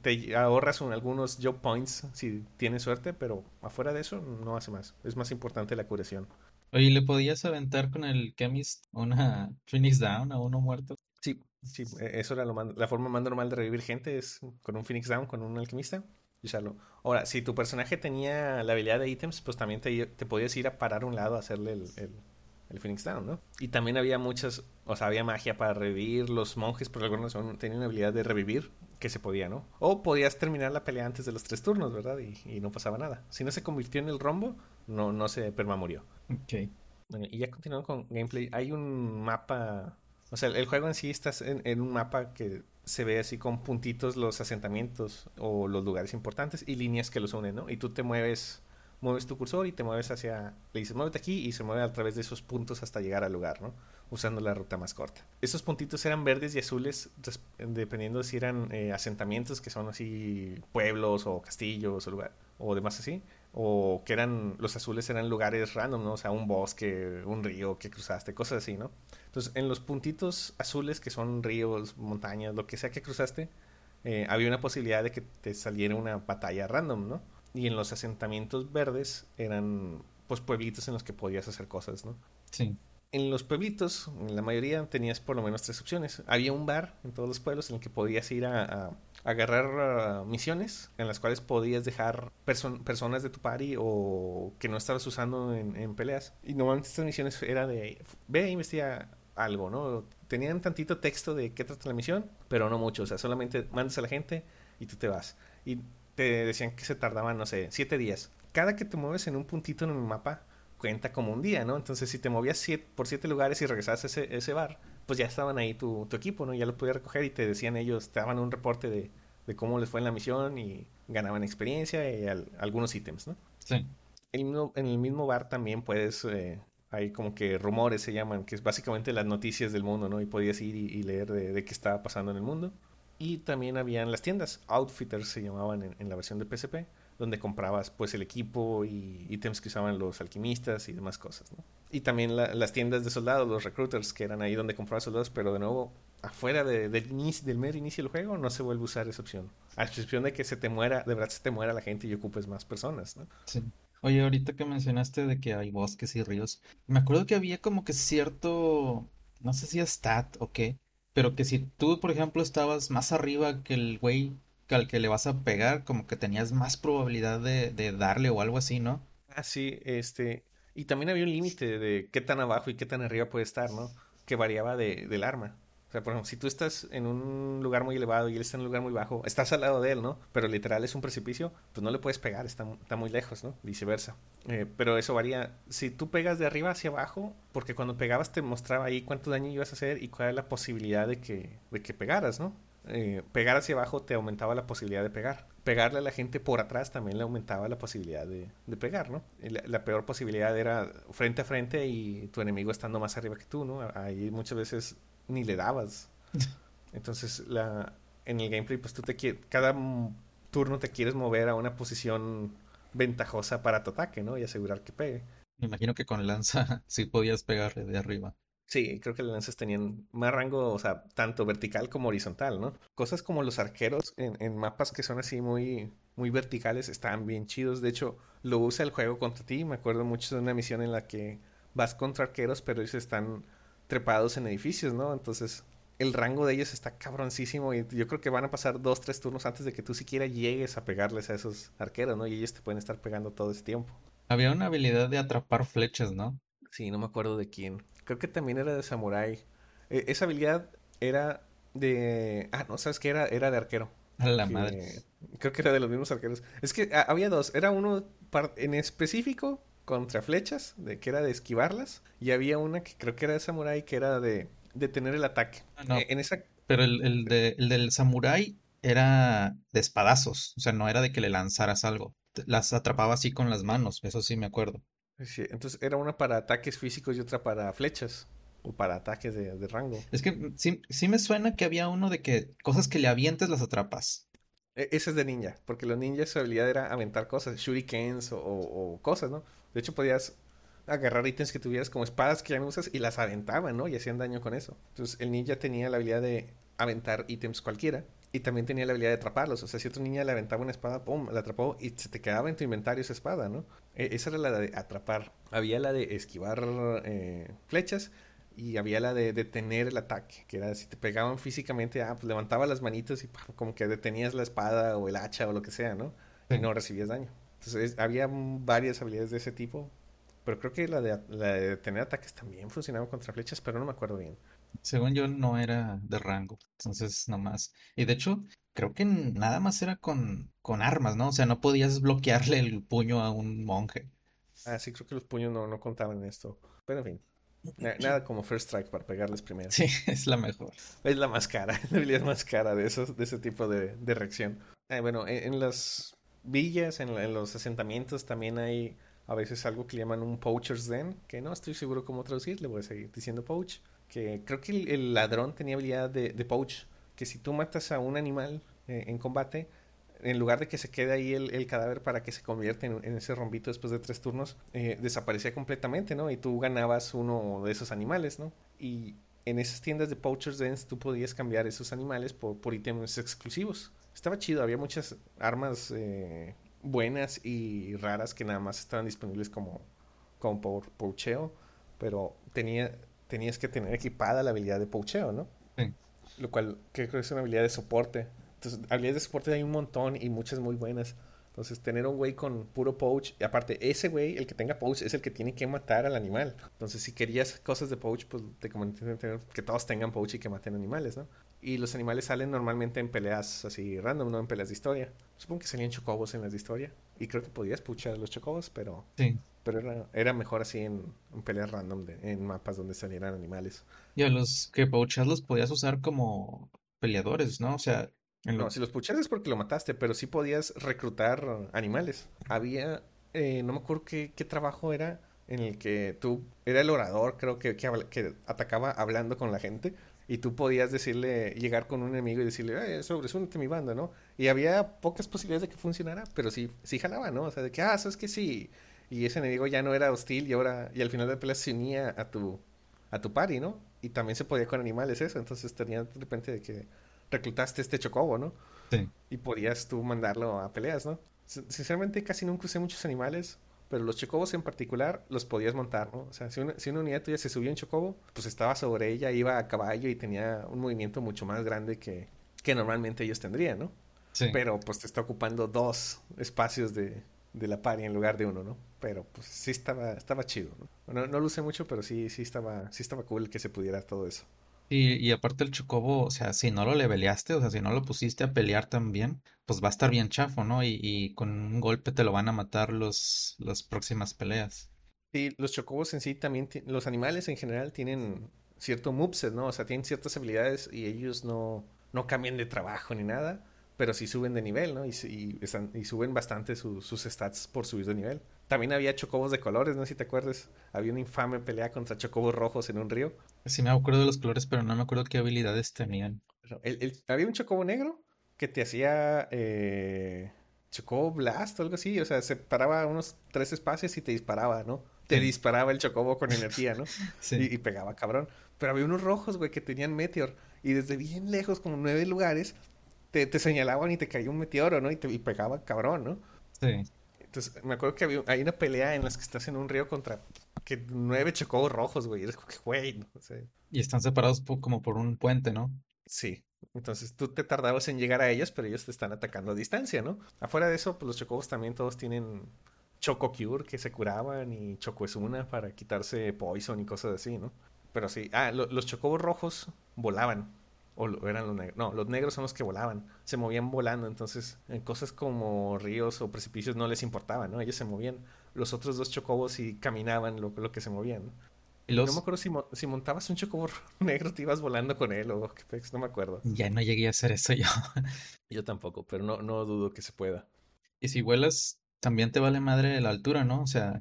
S1: te ahorras algunos job points si tienes suerte, pero afuera de eso no hace más. Es más importante la curación.
S2: Oye, ¿le podías aventar con el Chemist una Phoenix Down a uno muerto?
S1: Sí, sí, e, eso era lo la forma más normal de revivir gente es con un Phoenix Down, con un alquimista usarlo. Ahora, si tu personaje tenía la habilidad de ítems, pues también te, te podías ir a parar a un lado a hacerle el, el, Phoenix Down, ¿no? Y también había muchas, o sea, había magia para revivir. Los monjes, por alguna razón, tenían una habilidad de revivir que se podía, ¿no? O podías terminar la pelea antes de los tres turnos, ¿verdad? Y, y no pasaba nada. Si no se convirtió en el rombo, no, no se permamurió.
S2: Ok.
S1: Bueno, y ya continuando con gameplay, hay un mapa, o sea, el juego en sí está en, un mapa que se ve así con puntitos los asentamientos o los lugares importantes y líneas que los unen, ¿no? Y tú te mueves, mueves tu cursor y te mueves hacia, le dices, muévete aquí y se mueve a través de esos puntos hasta llegar al lugar, ¿no? Usando la ruta más corta. Esos puntitos eran verdes y azules dependiendo si eran eh, asentamientos que son así pueblos o castillos o lugar o demás así o que eran los azules eran lugares random, ¿no? O sea, un bosque, un río que cruzaste, cosas así, ¿no? Entonces, en los puntitos azules, que son ríos, montañas, lo que sea que cruzaste, eh, había una posibilidad de que te saliera una batalla random, ¿no? Y en los asentamientos verdes eran, pues, pueblitos en los que podías hacer cosas, ¿no?
S2: Sí.
S1: En los pueblitos, en la mayoría, tenías por lo menos tres opciones. Había un bar en todos los pueblos en el que podías ir a, agarrar misiones en las cuales podías dejar personas de tu party o que no estabas usando en, en peleas. Y normalmente estas misiones era de, ve a investigar algo, ¿no? Tenían tantito texto de qué trata la misión, pero no mucho, o sea, solamente mandas a la gente y tú te vas. Y te decían que se tardaban, no sé, siete días. Cada que te mueves en un puntito en el mapa cuenta como un día, ¿no? Entonces, si te movías por siete lugares y regresabas a ese, ese bar, pues ya estaban ahí tu, tu, equipo, ¿no? Ya lo podías recoger y te decían ellos, te daban un reporte de, de cómo les fue en la misión y ganaban experiencia y algunos ítems, ¿no?
S2: Sí.
S1: en el mismo bar también puedes eh, hay como que rumores se llaman, que es básicamente las noticias del mundo, ¿no? Y podías ir y, leer de, qué estaba pasando en el mundo. Y también habían las tiendas, Outfitters se llamaban en, la versión de PSP, donde comprabas pues el equipo y ítems que usaban los alquimistas y demás cosas, ¿no? Y también las tiendas de soldados, los recruiters, que eran ahí donde comprabas soldados, pero de nuevo, afuera del, inicio, del mero inicio del juego, no se vuelve a usar esa opción. A excepción de que se te muera, de verdad se te muera la gente y ocupes más personas, ¿no?
S2: Sí. Oye, ahorita que mencionaste de que hay bosques y ríos, me acuerdo que había como que cierto, no sé si es stat o qué, pero que si tú, por ejemplo, estabas más arriba que el güey al que le vas a pegar, como que tenías más probabilidad de, de darle o algo así, ¿no?
S1: Ah, sí, este, y también había un límite de qué tan abajo y qué tan arriba puede estar, ¿no? Que variaba de, del arma. O sea, por ejemplo, si tú estás en un lugar muy elevado y él está en un lugar muy bajo, estás al lado de él, ¿no? Pero literal es un precipicio, pues no le puedes pegar, está, está muy lejos, ¿no? Viceversa. Eh, pero eso varía. Si tú pegas de arriba hacia abajo, porque cuando pegabas te mostraba ahí cuánto daño ibas a hacer y cuál era la posibilidad de que, de que pegaras, ¿no? Eh, pegar hacia abajo te aumentaba la posibilidad de pegar. Pegarle a la gente por atrás también le aumentaba la posibilidad de, de pegar, ¿no? La, la, peor posibilidad era frente a frente y tu enemigo estando más arriba que tú, ¿no? Ahí muchas veces ni le dabas. Entonces, la, en el gameplay, pues tú te quieres, cada turno te quieres mover a una posición ventajosa para tu ataque, ¿no? Y asegurar que pegue.
S2: Me imagino que con lanza sí podías pegarle de arriba.
S1: Sí, creo que las lanzas tenían más rango, o sea, tanto vertical como horizontal, ¿no? Cosas como los arqueros en, en mapas que son así muy, muy verticales estaban bien chidos. De hecho, lo usa el juego contra ti. Me acuerdo mucho de una misión en la que vas contra arqueros, pero ellos están trepados en edificios, ¿no? Entonces el rango de ellos está cabroncísimo y yo creo que van a pasar dos, tres turnos antes de que tú siquiera llegues a pegarles a esos arqueros, ¿no? Y ellos te pueden estar pegando todo ese tiempo.
S2: Había una habilidad de atrapar flechas, ¿no?
S1: Sí, no me acuerdo de quién. Creo que también era de Samurai. E, esa habilidad era de... Ah, no, ¿sabes qué? Era, era de arquero.
S2: A la madre.
S1: Creo que era de los mismos arqueros. Es que ah, había dos. Era uno en específico contra flechas, de que era de esquivarlas, y había una que creo que era de samurai, que era de detener el ataque.
S2: Ah, no,
S1: Eh, En esa
S2: pero el, el de, el del samurái era de espadazos, o sea, no era de que le lanzaras algo. Las atrapaba así con las manos, eso sí me acuerdo.
S1: Sí, entonces era una para ataques físicos y otra para flechas o para ataques de, de rango.
S2: Es que mm, sí, sí me suena que había uno de que cosas que le avientes las atrapas.
S1: E- Ese es de ninja, porque los ninjas su habilidad era aventar cosas, shurikens o, cosas, ¿no? De hecho podías agarrar ítems que tuvieras como espadas que ya no usas y las aventaban, ¿no? Y hacían daño con eso. Entonces el ninja tenía la habilidad de aventar ítems cualquiera y también tenía la habilidad de atraparlos. O sea, si otro ninja le aventaba una espada, ¡pum! La atrapó y se te quedaba en tu inventario esa espada, ¿no? E- esa era la de atrapar. Había la de esquivar eh, flechas y había la de detener el ataque, que era si te pegaban físicamente, ah, pues levantaba las manitas y como que detenías la espada o el hacha o lo que sea, ¿no? Y no recibías daño. Entonces había varias habilidades de ese tipo, pero creo que la de, la de detener ataques también funcionaba contra flechas, pero no me acuerdo bien.
S2: Según yo no era de rango, entonces nomás. Y de hecho, creo que nada más era con, con armas, ¿no? O sea, no podías bloquearle el puño a un monje.
S1: Ah, sí, creo que los puños no, no contaban en esto, pero en fin. Na- nada como First Strike para pegarles primero.
S2: Sí, es la mejor.
S1: Es la más cara, la habilidad más cara de esos, de ese tipo de, de reacción. Eh, bueno, en, en las villas, en, los asentamientos también hay a veces algo que llaman un poacher's den, que no estoy seguro cómo traducir, le voy a seguir diciendo poach, que creo que el, el ladrón tenía habilidad de, de poach, que si tú matas a un animal eh, en combate, en lugar de que se quede ahí el, el cadáver para que se convierta en, en ese rombito después de tres turnos, eh, desaparecía completamente, ¿no? Y tú ganabas uno de esos animales, ¿no? Y en esas tiendas de Poacher's Dens tú podías cambiar esos animales por, por ítems exclusivos. Estaba chido, había muchas armas eh, buenas y raras que nada más estaban disponibles como, como por poacheo, pero tenía, tenías que tener equipada la habilidad de poacheo, ¿no?
S2: Sí.
S1: Lo cual creo que es una habilidad de soporte. Entonces, habilidades de soporte hay un montón y muchas muy buenas. Entonces, tener un güey con puro poach, y aparte, ese güey, el que tenga poach, es el que tiene que matar al animal. Entonces, si querías cosas de poach, pues te conviene tener que todos tengan poach y que maten animales, ¿no? Y los animales salen normalmente en peleas así random, no en peleas de historia. Supongo que salían chocobos en las de historia. Y creo que podías puchar a los chocobos, pero,
S2: Sí.
S1: pero era, era mejor así en, en peleas random, de- en mapas donde salieran animales.
S2: Y a los que poachas los podías usar como peleadores, ¿no? O sea, en
S1: No,
S2: lo...
S1: si los puchas es porque lo mataste, pero sí podías reclutar animales. Había, eh, no me acuerdo qué, qué trabajo era, en el que tú, era el orador, creo que, que, atacaba hablando con la gente, y tú podías decirle, llegar con un enemigo y decirle, eh, sobresúnete mi banda, ¿no? Y había pocas posibilidades de que funcionara, pero sí, sí jalaba, ¿no? O sea, de que, ah, sabes que sí. Y ese enemigo ya no era hostil y ahora, y al final de la pelea se unía a tu, a tu party, ¿no? Y también se podía con animales eso, entonces tenía de repente de que reclutaste este chocobo, ¿no?
S2: Sí.
S1: y podías tú mandarlo a peleas, ¿no? Sin- Sinceramente casi nunca usé muchos animales, pero los chocobos en particular los podías montar, ¿no? O sea, si una, si una unidad tuya se subía en chocobo, pues estaba sobre ella, iba a caballo y tenía un movimiento mucho más grande que, que normalmente ellos tendrían, ¿no?
S2: Sí.
S1: Pero pues te está ocupando dos espacios de, de la party en lugar de uno, ¿no? Pero pues sí estaba, estaba chido, ¿no? Bueno, no lo usé mucho, pero sí, sí estaba, sí estaba cool que se pudiera todo eso.
S2: Y, aparte el chocobo, o sea, si no lo leveleaste, o sea, si no lo pusiste a pelear también, pues va a estar bien chafo, ¿no? Y, y con un golpe te lo van a matar los, las próximas peleas.
S1: Sí, los chocobos en sí también, los animales en general tienen cierto moveset, ¿no? O sea, tienen ciertas habilidades y ellos no, no cambian de trabajo ni nada, pero sí suben de nivel, ¿no? Y, y están, y suben bastante su- sus stats por subir de nivel. También había chocobos de colores, no sé si te acuerdas. Había una infame pelea contra chocobos rojos en un río.
S2: Sí me acuerdo de los colores, pero no me acuerdo qué habilidades tenían.
S1: El- el- había un chocobo negro que te hacía eh, chocobo blast o algo así, o sea, se paraba unos tres espacios y te disparaba, ¿no? Te
S2: Sí.
S1: disparaba el chocobo con energía, ¿no?
S2: Sí.
S1: Y, y pegaba cabrón. Pero había unos rojos, güey, que tenían meteor. Y desde bien lejos, como nueve lugares, te, te señalaban y te caía un meteoro, ¿no? Y, te, y pegaba cabrón, ¿no?
S2: Sí.
S1: Entonces, me acuerdo que había, hay una pelea en las que estás en un río contra que nueve chocobos rojos, güey. Y eres como que, güey, no sé.
S2: Y están separados po- como por un puente, ¿no?
S1: Sí. Entonces tú te tardabas en llegar a ellos, pero ellos te están atacando a distancia, ¿no? Afuera de eso, pues los chocobos también todos tienen Choco Cure que se curaban y Choco Esuna para quitarse Poison y cosas así, ¿no? Pero sí, ah, lo- los chocobos rojos volaban. O lo- eran los negros. No, los negros son los que volaban. Se movían volando. Entonces, en cosas como ríos o precipicios no les importaba, ¿no? Ellos se movían. Los otros dos chocobos sí caminaban lo, lo que se movían, ¿no?
S2: Y
S1: No me
S2: los...
S1: acuerdo si, mo- si montabas un chocobo negro, te ibas volando con él o qué pex, no me acuerdo.
S2: Ya no llegué a hacer eso yo.
S1: Yo tampoco, pero no, no dudo que se pueda.
S2: Y si vuelas, también te vale madre la altura, ¿no? O sea,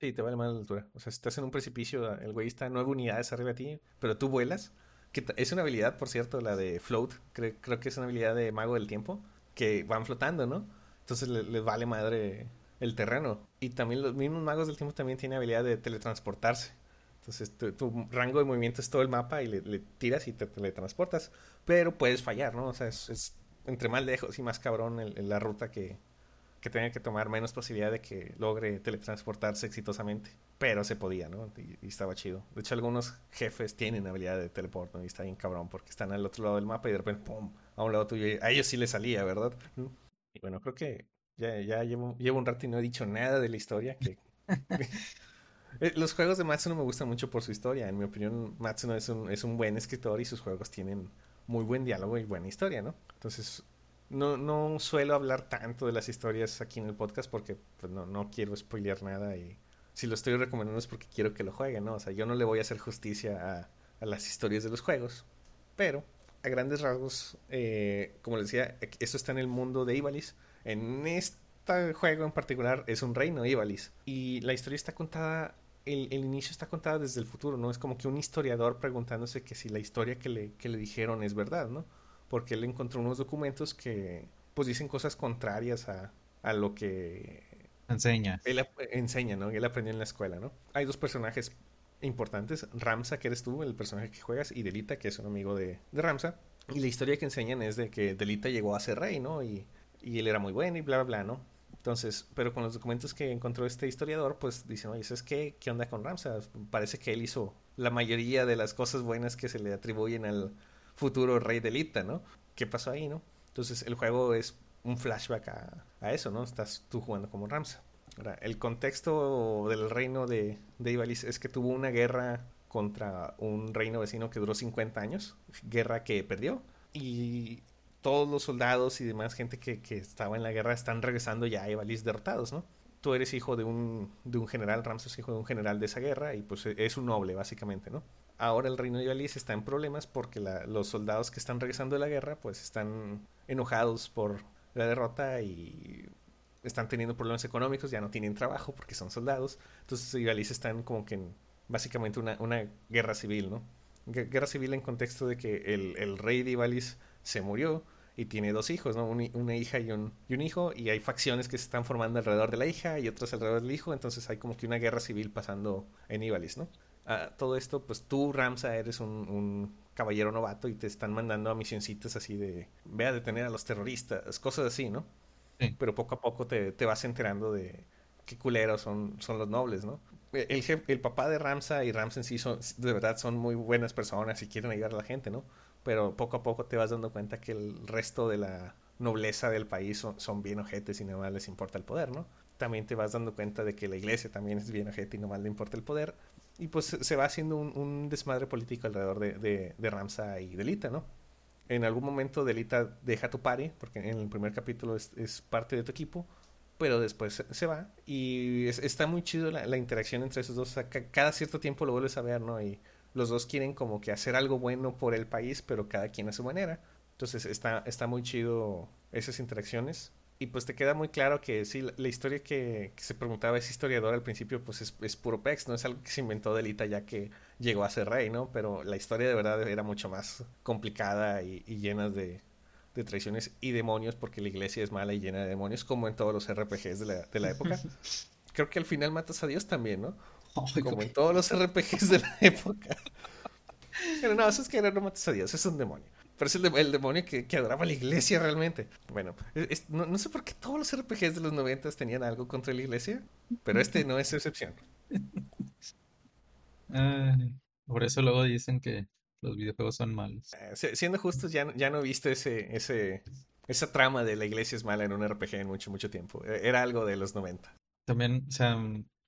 S1: Sí, te vale más la altura. O sea, si estás en un precipicio, el güey está nueve unidades arriba de ti, pero tú vuelas. Que es una habilidad, por cierto, la de float. Creo, creo que es una habilidad de mago del tiempo, que van flotando, ¿no? Entonces le- les vale madre el terreno. Y también los mismos magos del tiempo también tienen habilidad de teletransportarse. Entonces tu, tu rango de movimiento es todo el mapa y le, le tiras y te teletransportas. Pero puedes fallar, ¿no? O sea, es, es entre más lejos y más cabrón el- el- la ruta que, que tenga que tomar menos posibilidad de que logre teletransportarse exitosamente. Pero se podía, ¿no? Y, y estaba chido. De hecho, algunos jefes tienen habilidad de teleport, ¿no? Y está bien cabrón porque están al otro lado del mapa y de repente, ¡pum! A un lado tuyo. y A ellos sí les salía, ¿verdad? Y bueno, creo que ya, ya llevo, llevo un rato y no he dicho nada de la historia. Que... Eh, Los juegos de Matsuno me gustan mucho por su historia. En mi opinión, Matsuno es un, es un buen escritor y sus juegos tienen muy buen diálogo y buena historia, ¿no? Entonces, no, no suelo hablar tanto de las historias aquí en el podcast porque pues, no, no quiero spoilear nada y si lo estoy recomendando es porque quiero que lo jueguen, ¿no? O sea, yo no le voy a hacer justicia a, a las historias de los juegos, pero a grandes rasgos, eh, como les decía, esto está en el mundo de Ivalice. En este juego en particular es un reino Ivalice y la historia está contada el, el, inicio está contada desde el futuro, ¿no? Es como que un historiador preguntándose que si la historia que le, que le dijeron es verdad, ¿no? Porque él encontró unos documentos que pues dicen cosas contrarias a, a lo que
S2: enseña.
S1: él enseña, ¿no? Él aprendió en la escuela, ¿no? Hay dos personajes importantes, Ramsa, que eres tú, el personaje que juegas, y Delita, que es un amigo de, de Ramsa. Y la historia que enseñan es de que Delita llegó a ser rey, ¿no? Y, y él era muy bueno y bla, bla, bla, ¿no? Entonces, pero con los documentos que encontró este historiador, pues dicen, oye, ¿sabes qué? ¿Qué onda con Ramsa? Parece que él hizo la mayoría de las cosas buenas que se le atribuyen al futuro rey Delita, ¿no? ¿Qué pasó ahí, no? Entonces, el juego es un flashback a, eso, ¿no? Estás tú jugando como Ramsa. Ahora, el contexto del reino de, de Ivalice es que tuvo una guerra contra un reino vecino que duró 50 años, guerra que perdió, y todos los soldados y demás gente que, estaba en la guerra están regresando ya a Ivalice derrotados, ¿no? Tú eres hijo de un, de un general, Ramses es hijo de un general de esa guerra y pues es un noble básicamente, ¿no? Ahora el reino de Ivalice está en problemas porque los soldados que están regresando de la guerra pues están enojados por la derrota y están teniendo problemas económicos, ya no tienen trabajo porque son soldados. Entonces Ivalice están como que en básicamente una, una guerra civil, ¿no? Guerra civil en contexto de que el, el rey de Ivalice se murió y tiene dos hijos, ¿no? Un, una hija y un, y un, hijo, y hay facciones que se están formando alrededor de la hija y otras alrededor del hijo, entonces hay como que una guerra civil pasando en Ivalice, ¿no? Uh, todo esto, pues tú, Ramsa, eres un, un, caballero novato y te están mandando a misioncitas así de, ve a detener a los terroristas, cosas así, ¿no?
S2: Sí.
S1: Pero poco a poco te, te, vas enterando de qué culeros son, son los nobles, ¿no? El, el, papá de Ramsa y Ramsa en sí son, de verdad son muy buenas personas y quieren ayudar a la gente, ¿no? Pero poco a poco te vas dando cuenta que el resto de la nobleza del país son, bien ojetes y nada más les importa el poder, ¿no? También te vas dando cuenta de que la iglesia también es bien ojete y no más le importa el poder. Y pues se va haciendo un, desmadre político alrededor de, de, Ramsa y Delita, ¿no? En algún momento Delita deja tu party, porque en el primer capítulo es, parte de tu equipo, pero después se, va. Y es, está muy chido la, interacción entre esos dos. O sea, cada cierto tiempo lo vuelves a ver, ¿no? Los dos quieren como que hacer algo bueno por el país, pero cada quien a su manera. Entonces está, está muy chido esas interacciones. Y pues te queda muy claro que sí, la, la historia que, que, se preguntaba ese historiador al principio, pues es, es, puro pex, no es algo que se inventó Delita ya que llegó a ser rey, ¿no? Pero la historia de verdad era mucho más complicada y, y llena de, de, traiciones y demonios, porque la iglesia es mala y llena de demonios, como en todos los RPGs de la, de la época. Creo que al final matas a Dios también, ¿no? Como en todos los RPGs de la época. Pero no, eso es que no matas a Dios, es un demonio. Pero es el, de, el demonio que, que, adoraba la iglesia realmente. Bueno, es, no, no, sé por qué todos los RPGs de los 90 tenían algo contra la iglesia, pero este no es excepción.
S2: Ay, por eso luego dicen que los videojuegos son malos.
S1: Eh, siendo justos, ya, ya no he visto ese, ese, esa trama de la iglesia es mala en un RPG en mucho, mucho tiempo. E, Era algo de los 90.
S2: También, o sea,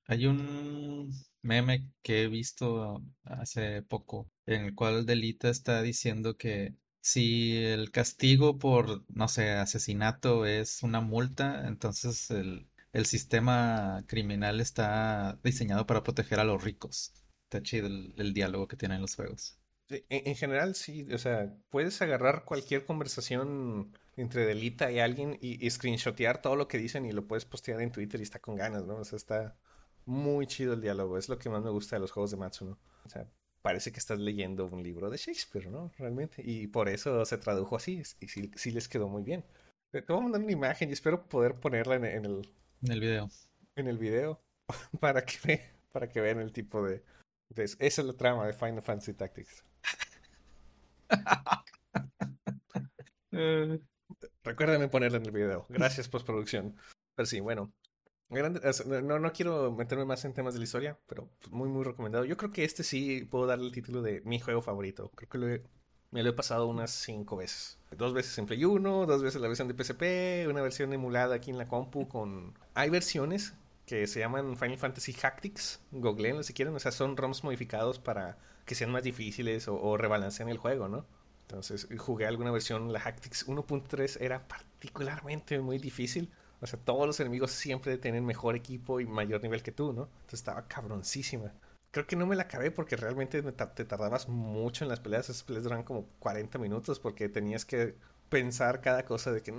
S2: hay un meme que he visto hace poco en el cual Delita está diciendo que si el castigo por, no sé, asesinato es una multa, entonces el, el sistema criminal está diseñado para proteger a los ricos. está chido el, diálogo que tienen los juegos.
S1: En, general, sí, o sea, puedes agarrar cualquier conversación entre Delita y alguien y, y, screenshotear todo lo que dicen y lo puedes postear en Twitter y está con ganas, ¿no? O sea, está muy chido el diálogo, es lo que más me gusta de los juegos de Matsuno. O sea, parece que estás leyendo un libro de Shakespeare, ¿no? Realmente. Y por eso se tradujo así y sí, sí les quedó muy bien. Te voy a mandar una imagen y espero poder ponerla en, el...
S2: En el video.
S1: En el video para que, para que vean el tipo de, esa es la trama de Final Fantasy Tactics. Recuérdame ponerla en el video. Gracias, postproducción. Pero sí, bueno. No, no quiero meterme más en temas de la historia, pero muy, muy recomendado. Yo creo que este sí puedo darle el título de mi juego favorito. Creo que me lo he pasado unas cinco veces. Dos veces en Play 1, dos veces la versión de PSP, una versión emulada aquí en la compu con... Hay versiones que se llaman Final Fantasy Tactics, googleenlo si quieren, o sea, son ROMs modificados para que sean más difíciles o, o rebalancean el juego, ¿no? Entonces jugué alguna versión, la Hactics 1.3 era particularmente muy difícil. O sea, todos los enemigos siempre tienen mejor equipo y mayor nivel que tú, ¿no? Entonces estaba cabroncísima. Creo que no me la acabé porque realmente te tardabas mucho en las peleas. Esas peleas duran como 40 minutos porque tenías que pensar cada cosa de que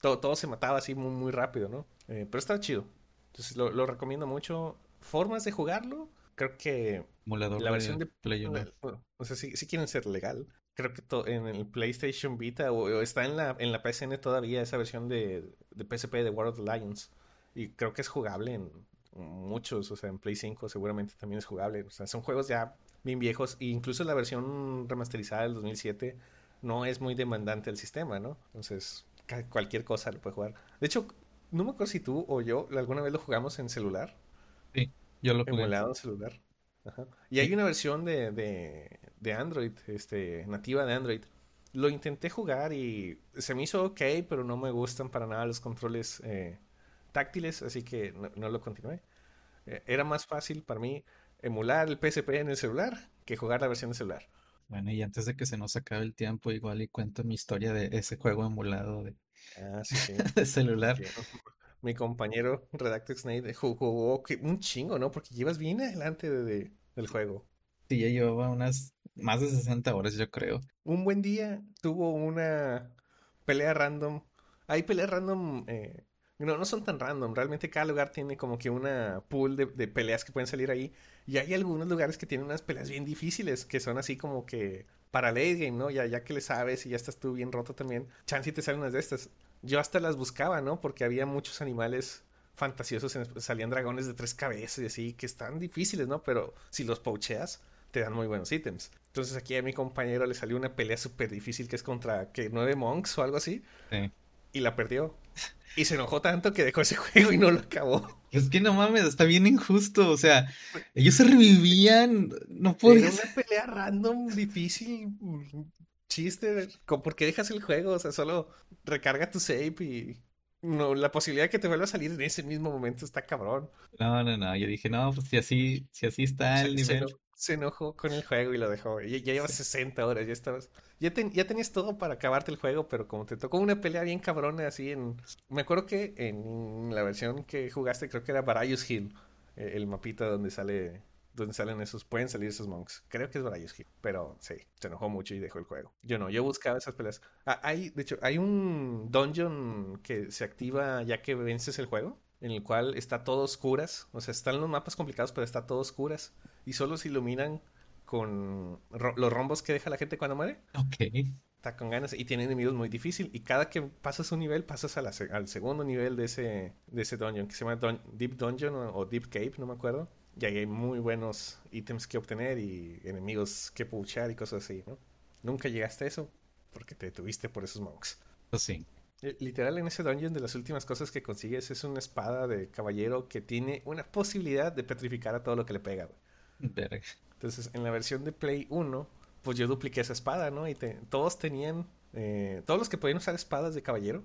S1: todo, todo se mataba así muy, muy rápido, ¿no? Eh, pero estaba chido. Entonces lo, lo, recomiendo mucho. Formas de jugarlo, creo que
S2: la versión de, Play
S1: o sea, si, si, quieren ser legal, creo que en el PlayStation Vita o, está en la, en la PSN todavía esa versión de, de PSP de World of Lions. Y creo que es jugable en muchos, o sea, en Play 5 seguramente también es jugable. O sea, son juegos ya bien viejos e incluso la versión remasterizada del 2007 no es muy demandante el sistema, ¿no? Entonces, cualquier cosa lo puede jugar. De hecho, no me acuerdo si tú o yo alguna vez lo jugamos en celular.
S2: Sí, yo lo
S1: jugué. Emulado en celular. Ajá. Y hay una versión de, de, de, Android, este, nativa de Android. Lo intenté jugar y se me hizo ok, pero no me gustan para nada los controles eh, táctiles, así que no, lo continué. Eh, era más fácil para mí emular el PSP en el celular que jugar la versión de celular.
S2: Bueno, y antes de que se nos acabe el tiempo, igual y cuento mi historia de ese juego emulado de,
S1: ah, sí, sí.
S2: de celular.
S1: Mi compañero Redacted Snake jugó un chingo, ¿no? Porque llevas bien adelante de, del juego.
S2: Sí, ya llevaba unas más de 60 horas, yo creo.
S1: Un buen día tuvo una pelea random. Hay peleas random eh, no, no son tan random. Realmente cada lugar tiene como que una pool de, peleas que pueden salir ahí. Y hay algunos lugares que tienen unas peleas bien difíciles, que son así como que para late game, ¿no? Ya, ya que le sabes y ya estás tú bien roto también. Chance y te salen unas de estas. Yo hasta las buscaba, ¿no? Porque había muchos animales fantasiosos. Salían dragones de tres cabezas y así, que están difíciles, ¿no? Pero si los pocheas, te dan muy buenos ítems. Entonces aquí a mi compañero le salió una pelea súper difícil que es contra, que Nueve monks o algo así.
S2: Sí.
S1: Y la perdió. Y se enojó tanto que dejó ese juego y no lo acabó.
S2: Es que no mames, está bien injusto. O sea, ellos se revivían. No podía.
S1: Era una pelea random, difícil, chiste. ¿Por qué dejas el juego? O sea, solo recarga tu save y. No, la posibilidad de que te vuelva a salir en ese mismo momento está cabrón.
S2: No, no, no. Yo dije, no, pues si así, si así está el nivel
S1: se enojó con el juego y lo dejó. Ya, ya llevas 60 horas, ya estabas. Ya, ya tenías todo para acabarte el juego, pero como te tocó una pelea bien cabrona así en. Me acuerdo que en la versión que jugaste, creo que era Barayus Hill, eh, el mapita donde sale. Donde salen esos, pueden salir esos monks. Creo que es Barayus Hill. Pero sí, se enojó mucho y dejó el juego. Yo no, yo buscaba esas peleas. Ah, hay, de hecho, hay un dungeon que se activa ya que vences el juego en el cual está todo oscuras. O sea, están los mapas complicados, pero está todo oscuras. Y solo se iluminan con los rombos que deja la gente cuando muere.
S2: Ok.
S1: Está con ganas y tiene enemigos muy difícil. Y cada que pasas un nivel, pasas al segundo nivel de ese, de ese dungeon, que se llama Deep Dungeon o, Deep Cave, no me acuerdo. Y ahí hay muy buenos ítems que obtener y enemigos que puchar y cosas así, ¿no? Nunca llegaste a eso porque te detuviste por esos monks.
S2: Pues sí.
S1: Eh, literal, en ese dungeon de las últimas cosas que consigues es una espada de caballero que tiene una posibilidad de petrificar a todo lo que le pega, Entonces, en la versión de Play 1, pues yo dupliqué esa espada, ¿no? Y todos tenían, eh, todos los que podían usar espadas de caballero,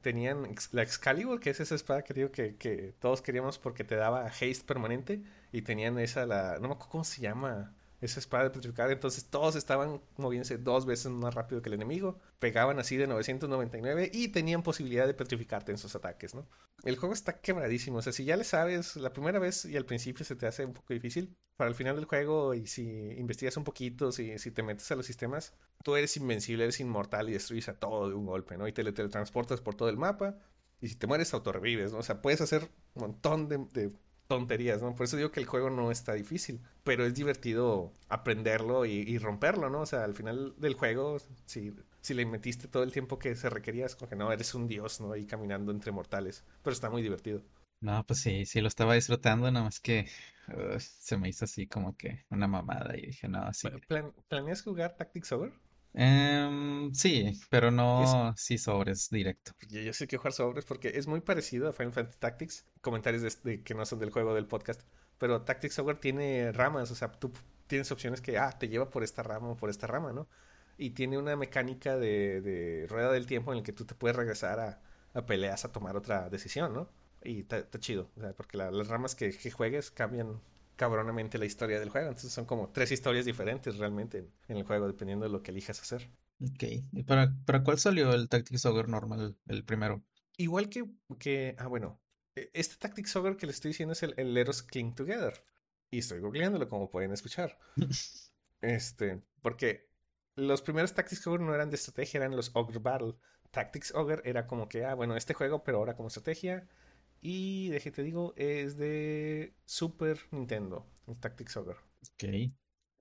S1: tenían la Excalibur, que es esa espada que digo que, que todos queríamos porque te daba haste permanente, y tenían esa, la, no me acuerdo cómo se llama, esa espada de petrificar. Entonces todos estaban moviéndose dos veces más rápido que el enemigo. Pegaban así de 999 y tenían posibilidad de petrificarte en sus ataques, ¿no? el juego está quebradísimo. O sea, si ya le sabes, la primera vez y al principio se te hace un poco difícil, para el final del juego y si investigas un poquito, si, si te metes a los sistemas, tú eres invencible, eres inmortal y destruyes a todo de un golpe, ¿no? Y te teletransportas por todo el mapa y si te mueres, autorrevives, ¿no? O sea, puedes hacer un montón de, tonterías, ¿no? Por eso digo que el juego no está difícil, pero es divertido aprenderlo y, romperlo, ¿no? O sea, al final del juego, si, si le metiste todo el tiempo que se requería, es como que no, eres un dios, ¿no? Ahí caminando entre mortales, pero está muy divertido.
S2: No, pues sí, sí lo estaba disfrutando, nada más que se me hizo así como que una mamada y dije, no, así.
S1: ¿Planeas jugar Tactics Over?
S2: Em, sí, pero no sí sobres directo.
S1: Yo, yo sé que jugar sobres porque es muy parecido a Final Fantasy Tactics, comentarios de, que no son del juego del podcast, pero Tactics Over tiene ramas, o sea, tú tienes opciones que, ah, te lleva por esta rama o por esta rama, ¿no? Y tiene una mecánica de, de rueda del tiempo en el que tú te puedes regresar a, a peleas a tomar otra decisión, ¿no? Y está chido, porque las ramas que, juegues cambian cabronamente la historia del juego. Entonces son como tres historias diferentes realmente en, el juego, dependiendo de lo que elijas hacer.
S2: Ok. ¿Y para, para cuál salió el Tactics Ogre normal, el primero?
S1: Igual que, que. Ah, bueno. E, este Tactics Ogre que le estoy diciendo es el, el Let Us Cling Together. Y estoy googleándolo, como pueden escuchar. este. Porque los primeros Tactics Ogre no eran de estrategia, eran los Ogre Battle. Tactics Ogre era como que, ah, bueno, este juego, pero ahora como estrategia. Y de te digo, es de Super Nintendo, el Tactics Ogre.
S2: Ok.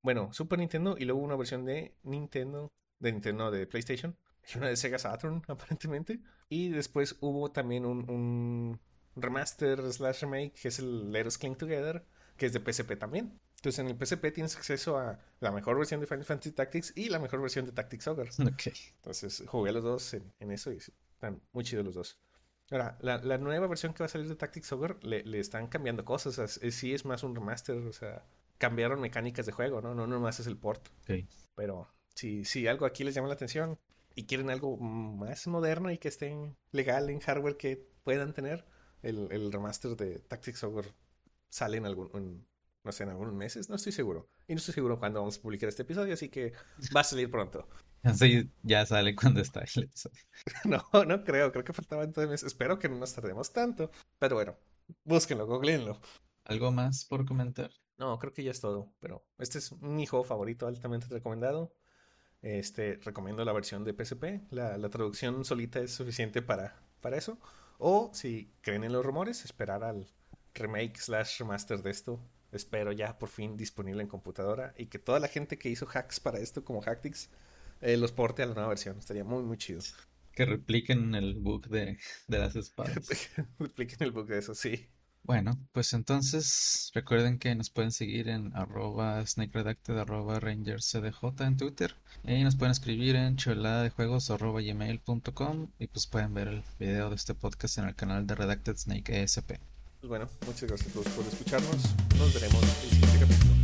S1: Bueno, Super Nintendo y luego una versión de Nintendo, de Nintendo de PlayStation, y una de Sega Saturn, aparentemente. Y después hubo también un, remaster slash remake, que es el Let Us Cling Together, que es de PSP también. Entonces en el PSP tienes acceso a la mejor versión de Final Fantasy Tactics y la mejor versión de Tactics Ogre.
S2: Ok.
S1: Entonces jugué los dos en, en eso y están muy chidos los dos. Ahora, la, nueva versión que va a salir de Tactics Ogre le, están cambiando cosas. O sea, sí es más un remaster. O sea, cambiaron mecánicas de juego, ¿no? No nomás es el port. Pero si, si algo aquí les llama la atención y quieren algo más moderno y que estén legal en hardware que puedan tener, el, remaster de Tactics Ogre sale en algún, no sé, en algunos meses, no estoy seguro. Y no estoy seguro cuándo vamos a publicar este episodio, así que va a salir pronto.
S2: Así ya sale cuando está el episodio.
S1: No, no creo, creo que faltaban dos meses. Espero que no nos tardemos tanto. Pero bueno, búsquenlo, googleenlo.
S2: ¿Algo más por comentar?
S1: No, creo que ya es todo. Pero este es mi juego favorito, altamente recomendado. Este, recomiendo la versión de PSP. La, la traducción solita es suficiente para, para eso. O si creen en los rumores, esperar al remake slash remaster de esto espero ya por fin disponible en computadora y que toda la gente que hizo hacks para esto como Hacktix eh, los porte a la nueva versión. Estaría muy, muy chido.
S2: Que repliquen el book de, de las espadas.
S1: repliquen el book de eso, sí.
S2: Bueno, pues entonces recuerden que nos pueden seguir en arroba snakeredacted arroba rangerscdj en Twitter y nos pueden escribir en juegos arroba gmail.com y pues pueden ver el video de este podcast en el canal de Redacted Snake ESP.
S1: Pues bueno, muchas gracias a todos por escucharnos. Nos veremos en el siguiente capítulo.